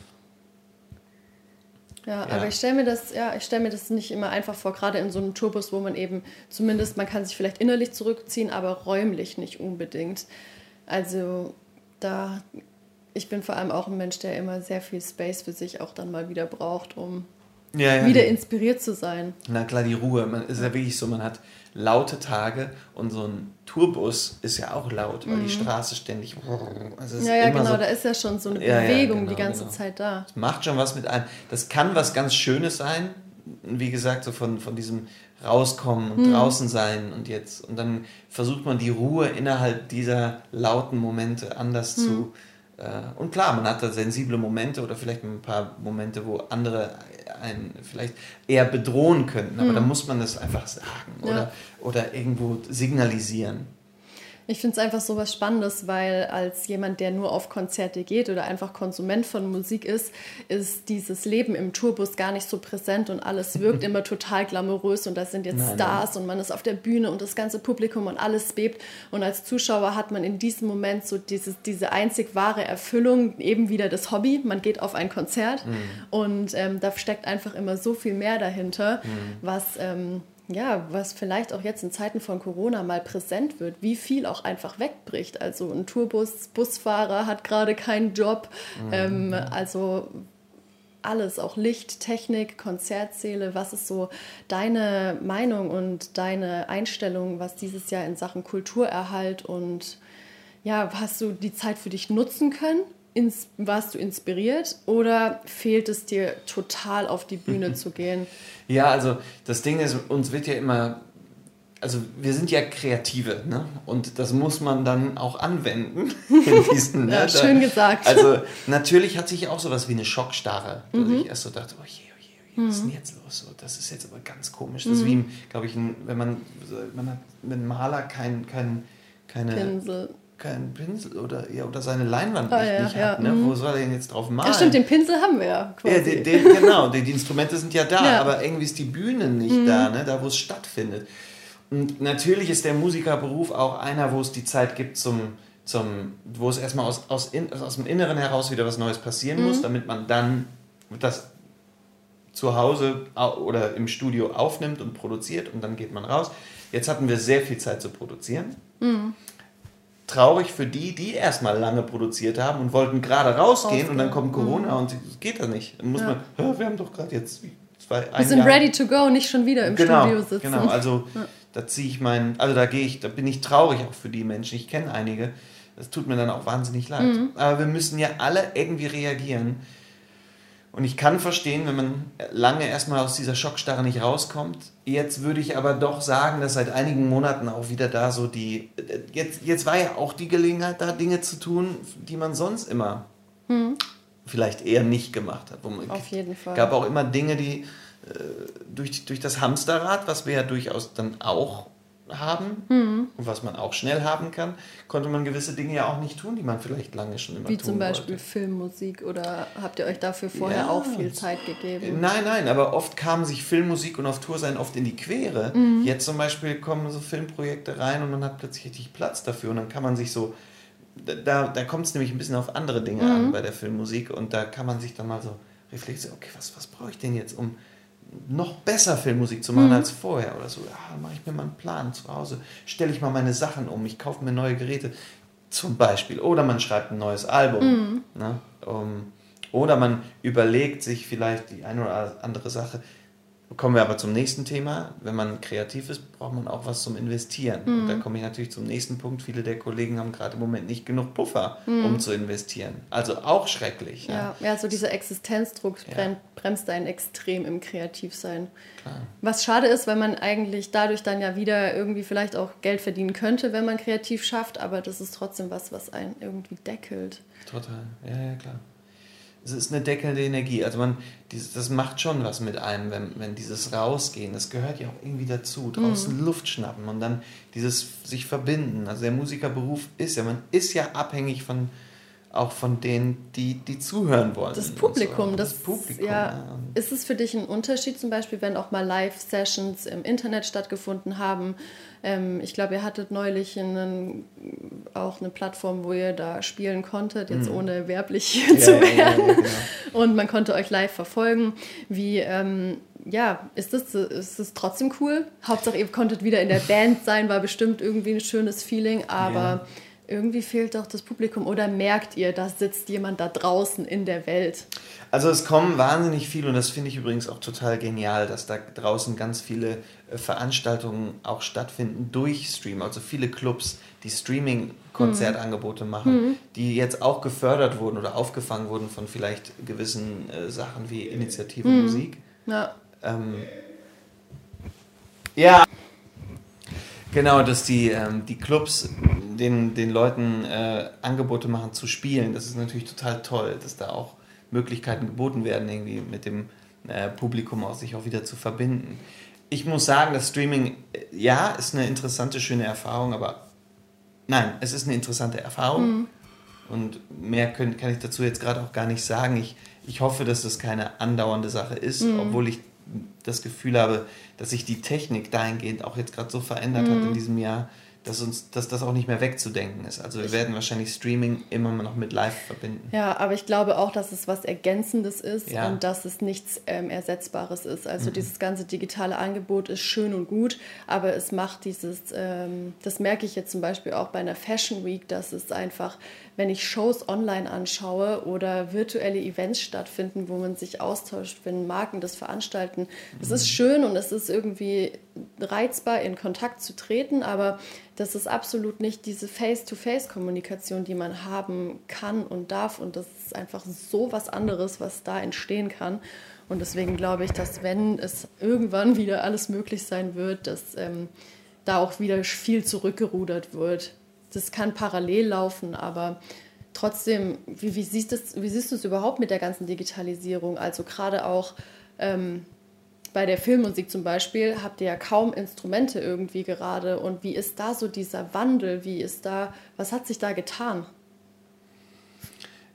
Speaker 2: Ja, ja, aber ich stelle mir das, ja, ich stelle mir das nicht immer einfach vor, gerade in so einem Tourbus, wo man eben zumindest, man kann sich vielleicht innerlich zurückziehen, aber räumlich nicht unbedingt. Also da, ich bin vor allem auch ein Mensch, der immer sehr viel Space für sich auch dann mal wieder braucht, um ja, ja, wieder inspiriert zu sein.
Speaker 1: Na klar, die Ruhe. Man ist ja wirklich so, man hat laute Tage und so ein Tourbus ist ja auch laut, weil mhm. die Straße ständig.
Speaker 2: Also ja, ja, genau, so, da ist ja schon so eine Bewegung ja, genau, die ganze genau. Zeit da.
Speaker 1: Das macht schon was mit einem. Das kann was ganz Schönes sein, wie gesagt, so von, von diesem rauskommen und mhm. draußen sein und jetzt. Und dann versucht man die Ruhe innerhalb dieser lauten Momente anders mhm. zu und klar, man hat da sensible Momente oder vielleicht ein paar Momente, wo andere einen vielleicht eher bedrohen könnten, aber mhm. da muss man das einfach sagen ja. oder, oder irgendwo signalisieren.
Speaker 2: Ich finde es einfach so was Spannendes, weil als jemand, der nur auf Konzerte geht oder einfach Konsument von Musik ist, ist dieses Leben im Tourbus gar nicht so präsent und alles wirkt immer total glamourös und da sind jetzt nein, Stars nein. und man ist auf der Bühne und das ganze Publikum und alles bebt und als Zuschauer hat man in diesem Moment so dieses, diese einzig wahre Erfüllung, eben wieder das Hobby, man geht auf ein Konzert mhm. und ähm, da steckt einfach immer so viel mehr dahinter, mhm. was... Ähm, ja, was vielleicht auch jetzt in Zeiten von Corona mal präsent wird, wie viel auch einfach wegbricht. Also ein Tourbus, Busfahrer hat gerade keinen Job. Mhm. Ähm, also alles, auch Licht, Technik, Konzertsäle. Was ist so deine Meinung und deine Einstellung, was dieses Jahr in Sachen Kulturerhalt und ja, hast du die Zeit für dich nutzen können? Ins, warst du inspiriert oder fehlt es dir total auf die Bühne zu gehen?
Speaker 1: Ja, also das Ding ist, uns wird ja immer, also wir sind ja Kreative, ne? Und das muss man dann auch anwenden. In diesen,
Speaker 2: ja, ne? schön gesagt.
Speaker 1: Also natürlich hat sich auch sowas wie eine Schockstarre, dass mhm. ich erst so dachte, oh je, oh je, oh je, was ist denn mhm. jetzt los? So, das ist jetzt aber ganz komisch. Das ist mhm. wie, glaube ich, ein, wenn man, man hat mit einem Maler kein, kein, keine... Pinsel keinen Pinsel oder, ja, oder seine Leinwand oh, nicht, ja, nicht ja. hat. Ne? Mhm. Wo soll er denn jetzt drauf malen?
Speaker 2: Ja, stimmt, den Pinsel haben wir ja
Speaker 1: quasi. Ja, den, den, genau, die, die, Instrumente sind ja da, ja. aber irgendwie ist die Bühne nicht mhm. da, ne? da wo es stattfindet. Und natürlich ist der Musikerberuf auch einer, wo es die Zeit gibt zum, zum wo es erstmal aus, aus, in, aus dem Inneren heraus wieder was Neues passieren mhm. muss, damit man dann das zu Hause oder im Studio aufnimmt und produziert und dann geht man raus. Jetzt hatten wir sehr viel Zeit zu produzieren. Mhm traurig für die, die erstmal lange produziert haben und wollten gerade rausgehen und dann kommt Corona mhm. und es geht da nicht. Dann muss ja. man, wir haben doch gerade jetzt
Speaker 2: zwei, Wir sind Jahr. ready to go, nicht schon wieder im
Speaker 1: genau,
Speaker 2: Studio sitzen.
Speaker 1: Genau, also ja. da ziehe ich meinen, also da gehe ich, da bin ich traurig auch für die Menschen. Ich kenne einige. Das tut mir dann auch wahnsinnig leid. Mhm. Aber wir müssen ja alle irgendwie reagieren. Und ich kann verstehen, wenn man lange erstmal aus dieser Schockstarre nicht rauskommt. Jetzt würde ich aber doch sagen, dass seit einigen Monaten auch wieder da so die. Jetzt, jetzt war ja auch die Gelegenheit, da Dinge zu tun, die man sonst immer hm. vielleicht eher nicht gemacht hat.
Speaker 2: Auf jeden Fall.
Speaker 1: Es gab auch immer Dinge, die äh, durch, durch das Hamsterrad, was wir ja durchaus dann auch haben mhm. und was man auch schnell haben kann, konnte man gewisse Dinge ja auch nicht tun, die man vielleicht lange schon immer
Speaker 2: Wie tun zum Beispiel wollte. Filmmusik oder habt ihr euch dafür vorher ja. auch viel Zeit gegeben?
Speaker 1: Nein, nein, aber oft kamen sich Filmmusik und auf Tour sein oft in die Quere. Mhm. Jetzt zum Beispiel kommen so Filmprojekte rein und man hat plötzlich richtig Platz dafür und dann kann man sich so, da, da kommt es nämlich ein bisschen auf andere Dinge mhm. an bei der Filmmusik und da kann man sich dann mal so reflektieren, okay, was, was brauche ich denn jetzt, um noch besser Filmmusik zu machen mhm. als vorher oder so. Ja, mache ich mir mal einen Plan zu Hause, stelle ich mal meine Sachen um, ich kaufe mir neue Geräte zum Beispiel. Oder man schreibt ein neues Album. Mhm. Ne, um, oder man überlegt sich vielleicht die eine oder andere Sache, Kommen wir aber zum nächsten Thema. Wenn man kreativ ist, braucht man auch was zum Investieren. Mhm. Und da komme ich natürlich zum nächsten Punkt. Viele der Kollegen haben gerade im Moment nicht genug Puffer, mhm. um zu investieren. Also auch schrecklich.
Speaker 2: Ja, ja, ja so dieser Existenzdruck ja. bremst einen extrem im Kreativsein. Klar. Was schade ist, weil man eigentlich dadurch dann ja wieder irgendwie vielleicht auch Geld verdienen könnte, wenn man kreativ schafft. Aber das ist trotzdem was, was einen irgendwie deckelt.
Speaker 1: Total, ja, ja, klar es ist eine deckelnde Energie. Also man, das macht schon was mit einem, wenn, wenn dieses Rausgehen, das gehört ja auch irgendwie dazu, draußen mhm. Luft schnappen und dann dieses sich verbinden. Also der Musikerberuf ist ja, man ist ja abhängig von auch von denen, die, die zuhören wollen.
Speaker 2: Das Publikum, so. das, das, Publikum. Ja, ja. Ist es für dich ein Unterschied, zum Beispiel, wenn auch mal Live-Sessions im Internet stattgefunden haben? Ähm, ich glaube, ihr hattet neulich einen, auch eine Plattform, wo ihr da spielen konntet, jetzt mhm. ohne werblich ja, zu werden. Genau. Und man konnte euch live verfolgen. Wie, ähm, ja, ist das, ist das trotzdem cool? Hauptsache, ihr konntet wieder in der Band sein, war bestimmt irgendwie ein schönes Feeling, aber irgendwie fehlt doch das Publikum oder merkt ihr, da sitzt jemand da draußen in der Welt?
Speaker 1: Also es kommen wahnsinnig viele und das finde ich übrigens auch total genial, dass da draußen ganz viele äh, Veranstaltungen auch stattfinden durch Stream. Also viele Clubs, die Streaming-Konzertangebote mhm. machen, mhm. die jetzt auch gefördert wurden oder aufgefangen wurden von vielleicht gewissen äh, Sachen wie Initiative mhm. Musik. Ja. Ähm, ja, Genau, dass die, ähm, die Clubs den, den Leuten äh, Angebote machen zu spielen. Das ist natürlich total toll, dass da auch Möglichkeiten geboten werden, irgendwie mit dem äh, Publikum auch sich auch wieder zu verbinden. Ich muss sagen, das Streaming, äh, ja, ist eine interessante, schöne Erfahrung, aber nein, es ist eine interessante Erfahrung. Mhm. Und mehr können, kann ich dazu jetzt gerade auch gar nicht sagen. Ich, ich hoffe, dass das keine andauernde Sache ist, mhm. obwohl ich das Gefühl habe, dass sich die Technik dahingehend auch jetzt gerade so verändert mhm. hat in diesem Jahr, dass uns, dass das auch nicht mehr wegzudenken ist. Also wir werden wahrscheinlich Streaming immer noch mit Live verbinden.
Speaker 2: Ja, aber ich glaube auch, dass es was Ergänzendes ist ja. und dass es nichts ähm, Ersetzbares ist. Also mhm. dieses ganze digitale Angebot ist schön und gut, aber es macht dieses, ähm, das merke ich jetzt zum Beispiel auch bei einer Fashion Week, dass es einfach wenn ich Shows online anschaue oder virtuelle Events stattfinden, wo man sich austauscht, wenn Marken das veranstalten. Es ist schön und es ist irgendwie reizbar, in Kontakt zu treten, aber das ist absolut nicht diese Face-to-Face-Kommunikation, die man haben kann und darf. Und das ist einfach so was anderes, was da entstehen kann. Und deswegen glaube ich, dass wenn es irgendwann wieder alles möglich sein wird, dass ähm, da auch wieder viel zurückgerudert wird das kann parallel laufen, aber trotzdem, wie, wie, siehst das, wie siehst du es überhaupt mit der ganzen Digitalisierung? Also gerade auch ähm, bei der Filmmusik zum Beispiel habt ihr ja kaum Instrumente irgendwie gerade. Und wie ist da so dieser Wandel? Wie ist da, was hat sich da getan?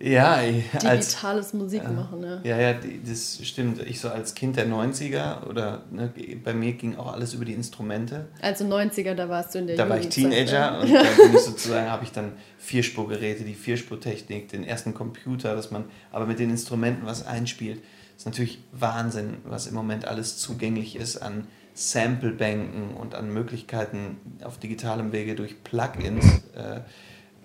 Speaker 1: Ja,
Speaker 2: digitales als, Musik äh, machen,
Speaker 1: ne? Ja, ja, das stimmt. Ich so als Kind der 90er oder ne, bei mir ging auch alles über die Instrumente.
Speaker 2: Also 90er, da warst du in der
Speaker 1: Da war ich Teenager und da bin ich sozusagen, habe ich dann Vierspurgeräte, die Vierspurtechnik, den ersten Computer, dass man aber mit den Instrumenten was einspielt. Das ist natürlich Wahnsinn, was im Moment alles zugänglich ist an Samplebänken und an Möglichkeiten auf digitalem Wege durch Plugins. Äh,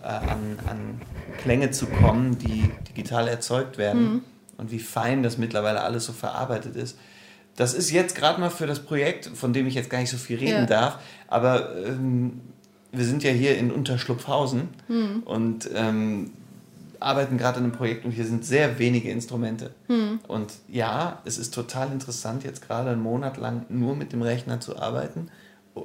Speaker 1: äh, an, an Klänge zu kommen, die digital erzeugt werden mhm. und wie fein das mittlerweile alles so verarbeitet ist. Das ist jetzt gerade mal für das Projekt, von dem ich jetzt gar nicht so viel reden ja. darf, aber ähm, wir sind ja hier in Unterschlupfhausen mhm. und ähm, arbeiten gerade an einem Projekt und hier sind sehr wenige Instrumente. Mhm. Und ja, es ist total interessant, jetzt gerade einen Monat lang nur mit dem Rechner zu arbeiten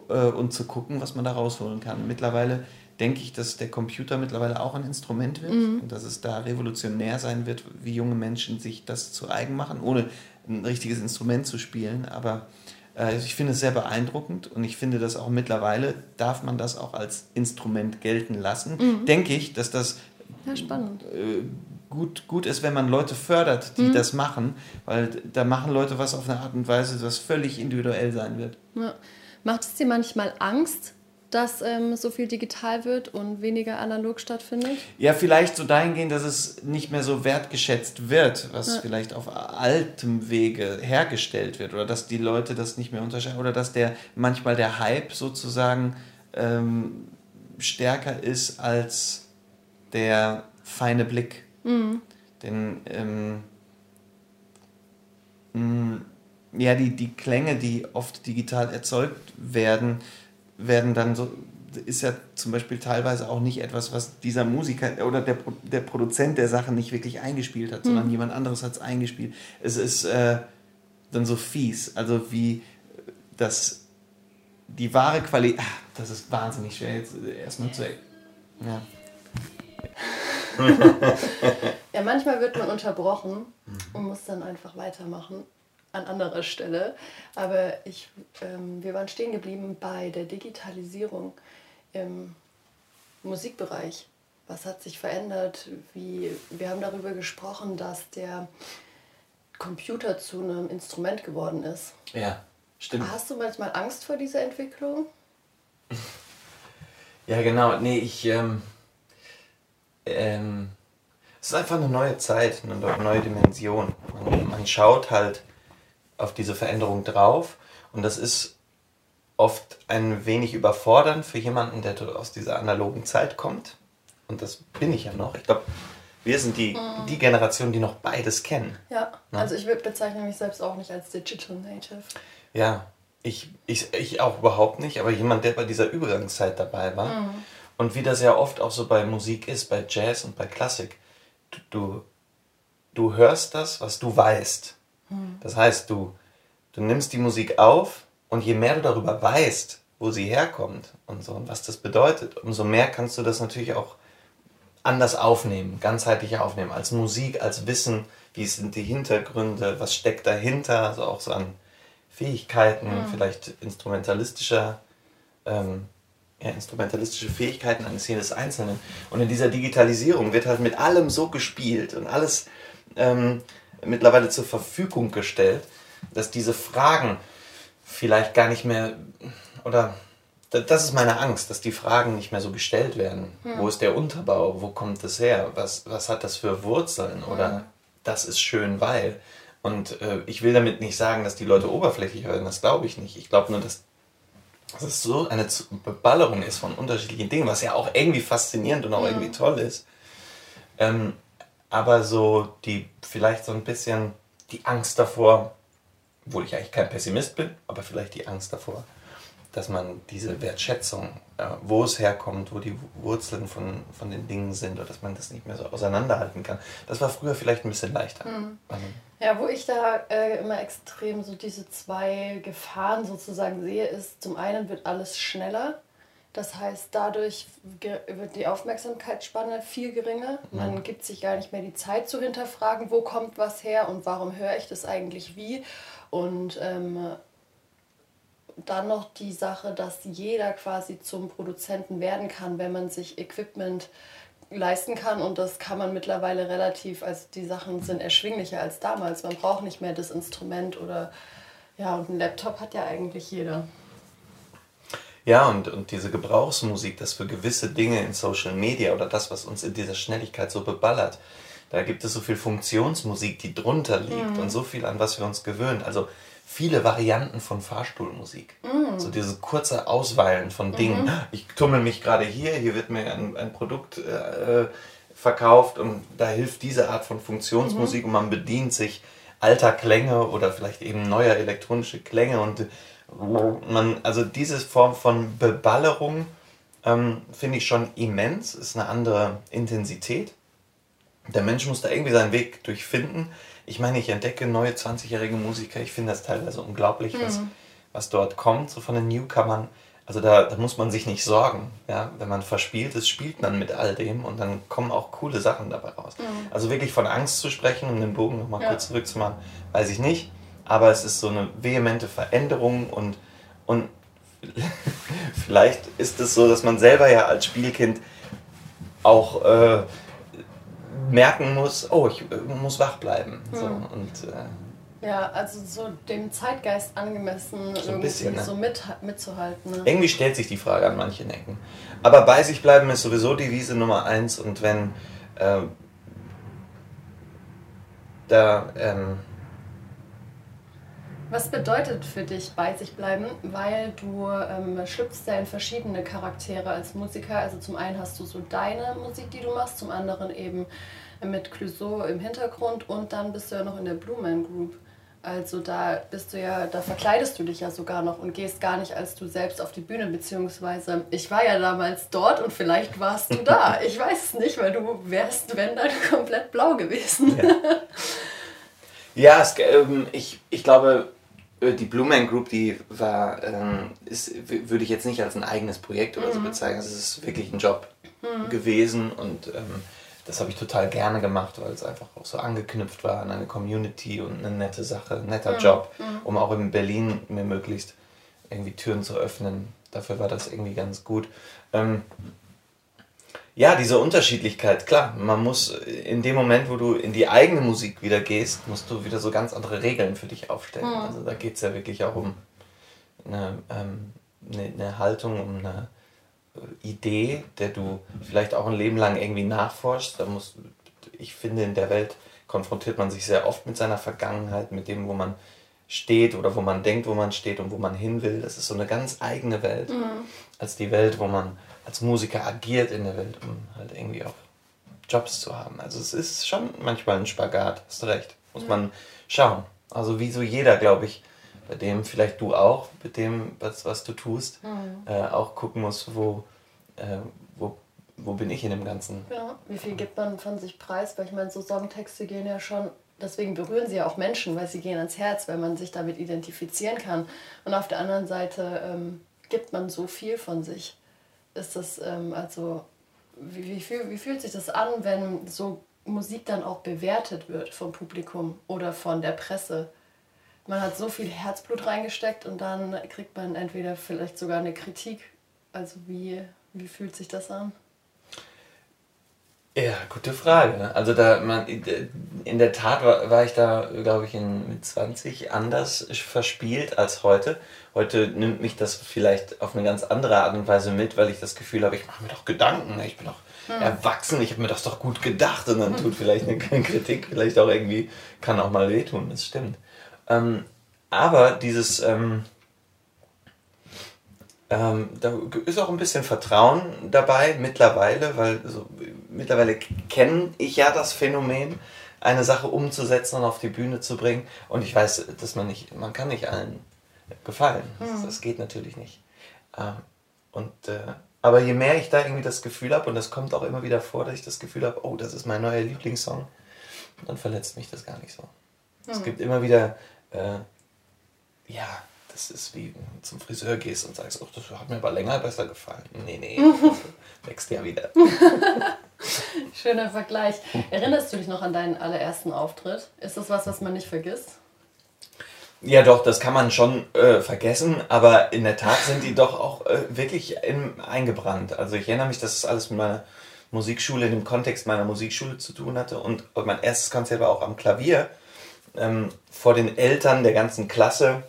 Speaker 1: äh, und zu gucken, was man da rausholen kann. Mittlerweile denke ich, dass der Computer mittlerweile auch ein Instrument wird mhm. und dass es da revolutionär sein wird, wie junge Menschen sich das zu eigen machen, ohne ein richtiges Instrument zu spielen. Aber äh, ich finde es sehr beeindruckend und ich finde, dass auch mittlerweile darf man das auch als Instrument gelten lassen. Mhm. Denke ich, dass das
Speaker 2: ja, spannend.
Speaker 1: Äh, gut, gut ist, wenn man Leute fördert, die mhm. das machen, weil da machen Leute was auf eine Art und Weise, das völlig individuell sein wird.
Speaker 2: Ja. Macht es dir manchmal Angst, dass ähm, so viel digital wird und weniger analog stattfindet?
Speaker 1: Ja, vielleicht so dahingehend, dass es nicht mehr so wertgeschätzt wird, was ja. vielleicht auf altem Wege hergestellt wird oder dass die Leute das nicht mehr unterscheiden oder dass der manchmal der Hype sozusagen ähm, stärker ist als der feine Blick. Mhm. Denn ähm, mh, ja, die, die Klänge, die oft digital erzeugt werden, werden dann so, ist ja zum Beispiel teilweise auch nicht etwas, was dieser Musiker oder der, der Produzent der Sache nicht wirklich eingespielt hat, mhm. sondern jemand anderes hat es eingespielt. Es ist äh, dann so fies, also wie das, die wahre Qualität, das ist wahnsinnig schwer jetzt erstmal zu, ja.
Speaker 2: ja, manchmal wird man unterbrochen und muss dann einfach weitermachen an anderer Stelle. Aber ich, ähm, wir waren stehen geblieben bei der Digitalisierung im Musikbereich. Was hat sich verändert? Wie, wir haben darüber gesprochen, dass der Computer zu einem Instrument geworden ist.
Speaker 1: Ja, stimmt.
Speaker 2: Hast du manchmal Angst vor dieser Entwicklung?
Speaker 1: Ja, genau. Nee, ich. Ähm, ähm, es ist einfach eine neue Zeit, eine neue Dimension. Man, man schaut halt auf diese Veränderung drauf. Und das ist oft ein wenig überfordernd für jemanden, der aus dieser analogen Zeit kommt. Und das bin ich ja noch. Ich glaube, wir sind die, mhm. die Generation, die noch beides kennen.
Speaker 2: Ja, Na? Ne? also ich bezeichne mich selbst auch nicht als Digital Native.
Speaker 1: Ja, ich, ich, ich auch überhaupt nicht, aber jemand, der bei dieser Übergangszeit dabei war. Mhm. Und wie das ja oft auch so bei Musik ist, bei Jazz und bei Klassik, du, du, du hörst das, was du weißt. Das heißt, du, du nimmst die Musik auf und je mehr du darüber weißt, wo sie herkommt und so und was das bedeutet, umso mehr kannst du das natürlich auch anders aufnehmen, ganzheitlicher aufnehmen, als Musik, als Wissen, wie sind die Hintergründe, was steckt dahinter, also auch so an Fähigkeiten, mhm. vielleicht instrumentalistischer, ähm, ja, instrumentalistische Fähigkeiten eines jedes Einzelnen. Und in dieser Digitalisierung wird halt mit allem so gespielt und alles ähm, mittlerweile zur Verfügung gestellt, dass diese Fragen vielleicht gar nicht mehr oder das ist meine Angst, dass die Fragen nicht mehr so gestellt werden. Hm. Wo ist der Unterbau? Wo kommt das her? Was, was hat das für Wurzeln? Oder hm. das ist schön, weil. Und äh, ich will damit nicht sagen, dass die Leute oberflächlich hören. Das glaube ich nicht. Ich glaube nur, dass, dass es so eine Beballerung ist von unterschiedlichen Dingen, was ja auch irgendwie faszinierend und auch hm. irgendwie toll ist. Ähm, aber so die, vielleicht so ein bisschen die Angst davor, obwohl ich eigentlich kein Pessimist bin, aber vielleicht die Angst davor, dass man diese Wertschätzung, äh, wo es herkommt, wo die Wurzeln von, von den Dingen sind, oder dass man das nicht mehr so auseinanderhalten kann. Das war früher vielleicht ein bisschen leichter. Mhm.
Speaker 2: Ja, wo ich da äh, immer extrem so diese zwei Gefahren sozusagen sehe, ist zum einen wird alles schneller. Das heißt, dadurch wird die Aufmerksamkeitsspanne viel geringer. Man mhm. gibt sich gar nicht mehr die Zeit zu hinterfragen, wo kommt was her und warum höre ich das eigentlich wie. Und ähm, dann noch die Sache, dass jeder quasi zum Produzenten werden kann, wenn man sich Equipment leisten kann und das kann man mittlerweile relativ, also die Sachen sind erschwinglicher als damals. Man braucht nicht mehr das Instrument oder ja, und ein Laptop hat ja eigentlich jeder.
Speaker 1: Ja, und, und diese Gebrauchsmusik, das für gewisse Dinge in Social Media oder das, was uns in dieser Schnelligkeit so beballert, da gibt es so viel Funktionsmusik, die drunter liegt mhm. und so viel, an was wir uns gewöhnen. Also viele Varianten von Fahrstuhlmusik. Mm. So dieses kurze Ausweilen von Dingen. Mm Ich tummel mich gerade hier, hier wird mir ein, ein Produkt äh, verkauft und da hilft diese Art von Funktionsmusik mm und man bedient sich alter Klänge oder vielleicht eben neuer elektronische Klänge und man, also diese Form von Beballerung ähm, finde ich schon immens, ist eine andere Intensität. Der Mensch muss da irgendwie seinen Weg durchfinden ich meine, ich entdecke neue 20-jährige Musiker, ich finde das teilweise unglaublich, mhm. was, was dort kommt, so von den Newcomern. Also da, da muss man sich nicht sorgen. Ja? Wenn man verspielt ist, spielt man mit all dem und dann kommen auch coole Sachen dabei raus. Mhm. Also wirklich von Angst zu sprechen, um den Bogen nochmal ja. kurz zurückzumachen, weiß ich nicht. Aber es ist so eine vehemente Veränderung und, und vielleicht ist es so, dass man selber ja als Spielkind auch äh, merken muss, oh, ich muss wach bleiben. So, hm. und,
Speaker 2: äh, ja, also so dem Zeitgeist angemessen so irgendwie bisschen, ne? so mit, mitzuhalten. Ne?
Speaker 1: Irgendwie stellt sich die Frage an manchen Ecken. Aber bei sich bleiben ist sowieso die Wiese Nummer eins und wenn äh, da ähm,
Speaker 2: was bedeutet für dich bei sich bleiben? Weil du ähm, schlüpfst ja in verschiedene Charaktere als Musiker. Also zum einen hast du so deine Musik, die du machst, zum anderen eben mit Clouseau im Hintergrund und dann bist du ja noch in der Blue Man Group. Also da bist du ja, da verkleidest du dich ja sogar noch und gehst gar nicht als du selbst auf die Bühne, beziehungsweise ich war ja damals dort und vielleicht warst du da. Ich weiß es nicht, weil du wärst, wenn dann komplett blau gewesen.
Speaker 1: Ja, ja es, ähm, ich, ich glaube, die Blue Man Group, die war, ähm, ist, würde ich jetzt nicht als ein eigenes Projekt oder so mhm. bezeichnen. Es ist wirklich ein Job mhm. gewesen und ähm, das habe ich total gerne gemacht, weil es einfach auch so angeknüpft war an eine Community und eine nette Sache, ein netter mhm. Job, mhm. um auch in Berlin mir möglichst irgendwie Türen zu öffnen. Dafür war das irgendwie ganz gut. Ähm, ja, diese Unterschiedlichkeit, klar, man muss in dem Moment, wo du in die eigene Musik wieder gehst, musst du wieder so ganz andere Regeln für dich aufstellen. Mhm. Also da geht es ja wirklich auch um eine, ähm, eine, eine, Haltung, um eine Idee, der du vielleicht auch ein Leben lang irgendwie nachforschst. Da muss, ich finde, in der Welt konfrontiert man sich sehr oft mit seiner Vergangenheit, mit dem, wo man steht oder wo man denkt, wo man steht und wo man hin will. Das ist so eine ganz eigene Welt mhm. als die Welt, wo man als Musiker agiert in der Welt, um halt irgendwie auch Jobs zu haben. Also es ist schon manchmal ein Spagat, hast du recht. Muss man schauen. Also wie so jeder, glaube ich, bei dem vielleicht du auch, mit dem, was, was du tust, mhm. äh, auch gucken muss, wo, äh, wo, wo bin ich in dem Ganzen.
Speaker 2: Ja, wie viel gibt man von sich preis? Weil ich meine, so Songtexte gehen ja schon, deswegen berühren sie ja auch Menschen, weil sie gehen ans Herz, weil man sich damit identifizieren kann. Und auf der anderen Seite ähm, gibt man so viel von sich? Ist das ähm, also, wie, wie, fühl, wie fühlt sich das an, wenn so Musik dann auch bewertet wird vom Publikum oder von der Presse? Man hat so viel Herzblut reingesteckt und dann kriegt man entweder vielleicht sogar eine Kritik. Also wie, wie fühlt sich das an?
Speaker 1: Ja, gute Frage. Also da man in der Tat war, war ich da, glaube ich, in, mit 20 anders verspielt als heute. Heute nimmt mich das vielleicht auf eine ganz andere Art und Weise mit, weil ich das Gefühl habe, ich mache mir doch Gedanken, ich bin doch hm. erwachsen, ich habe mir das doch gut gedacht und dann tut vielleicht eine Kritik vielleicht auch irgendwie, kann auch mal wehtun, das stimmt. Ähm, aber dieses, ähm, ähm, da ist auch ein bisschen Vertrauen dabei mittlerweile, weil so, mittlerweile kenne ich ja das Phänomen, eine Sache umzusetzen und auf die Bühne zu bringen. Und ich weiß, dass man nicht, man kann nicht allen gefallen. Das, mhm. das geht natürlich nicht. Ähm, und äh, aber je mehr ich da irgendwie das Gefühl habe, und das kommt auch immer wieder vor, dass ich das Gefühl habe, oh, das ist mein neuer Lieblingssong, dann verletzt mich das gar nicht so. Mhm. Es gibt immer wieder, äh, ja, das ist wie zum Friseur gehst und sagst, oh, das hat mir aber länger besser gefallen. Nee, nee, wächst ja wieder.
Speaker 2: Schöner Vergleich. Erinnerst du dich noch an deinen allerersten Auftritt? Ist das was, was man nicht vergisst?
Speaker 1: Ja, doch, das kann man schon äh, vergessen, aber in der Tat sind die doch auch äh, wirklich in, eingebrannt. Also ich erinnere mich, dass das alles mit meiner Musikschule, in dem Kontext meiner Musikschule zu tun hatte und mein erstes Konzert war auch am Klavier ähm, vor den Eltern der ganzen Klasse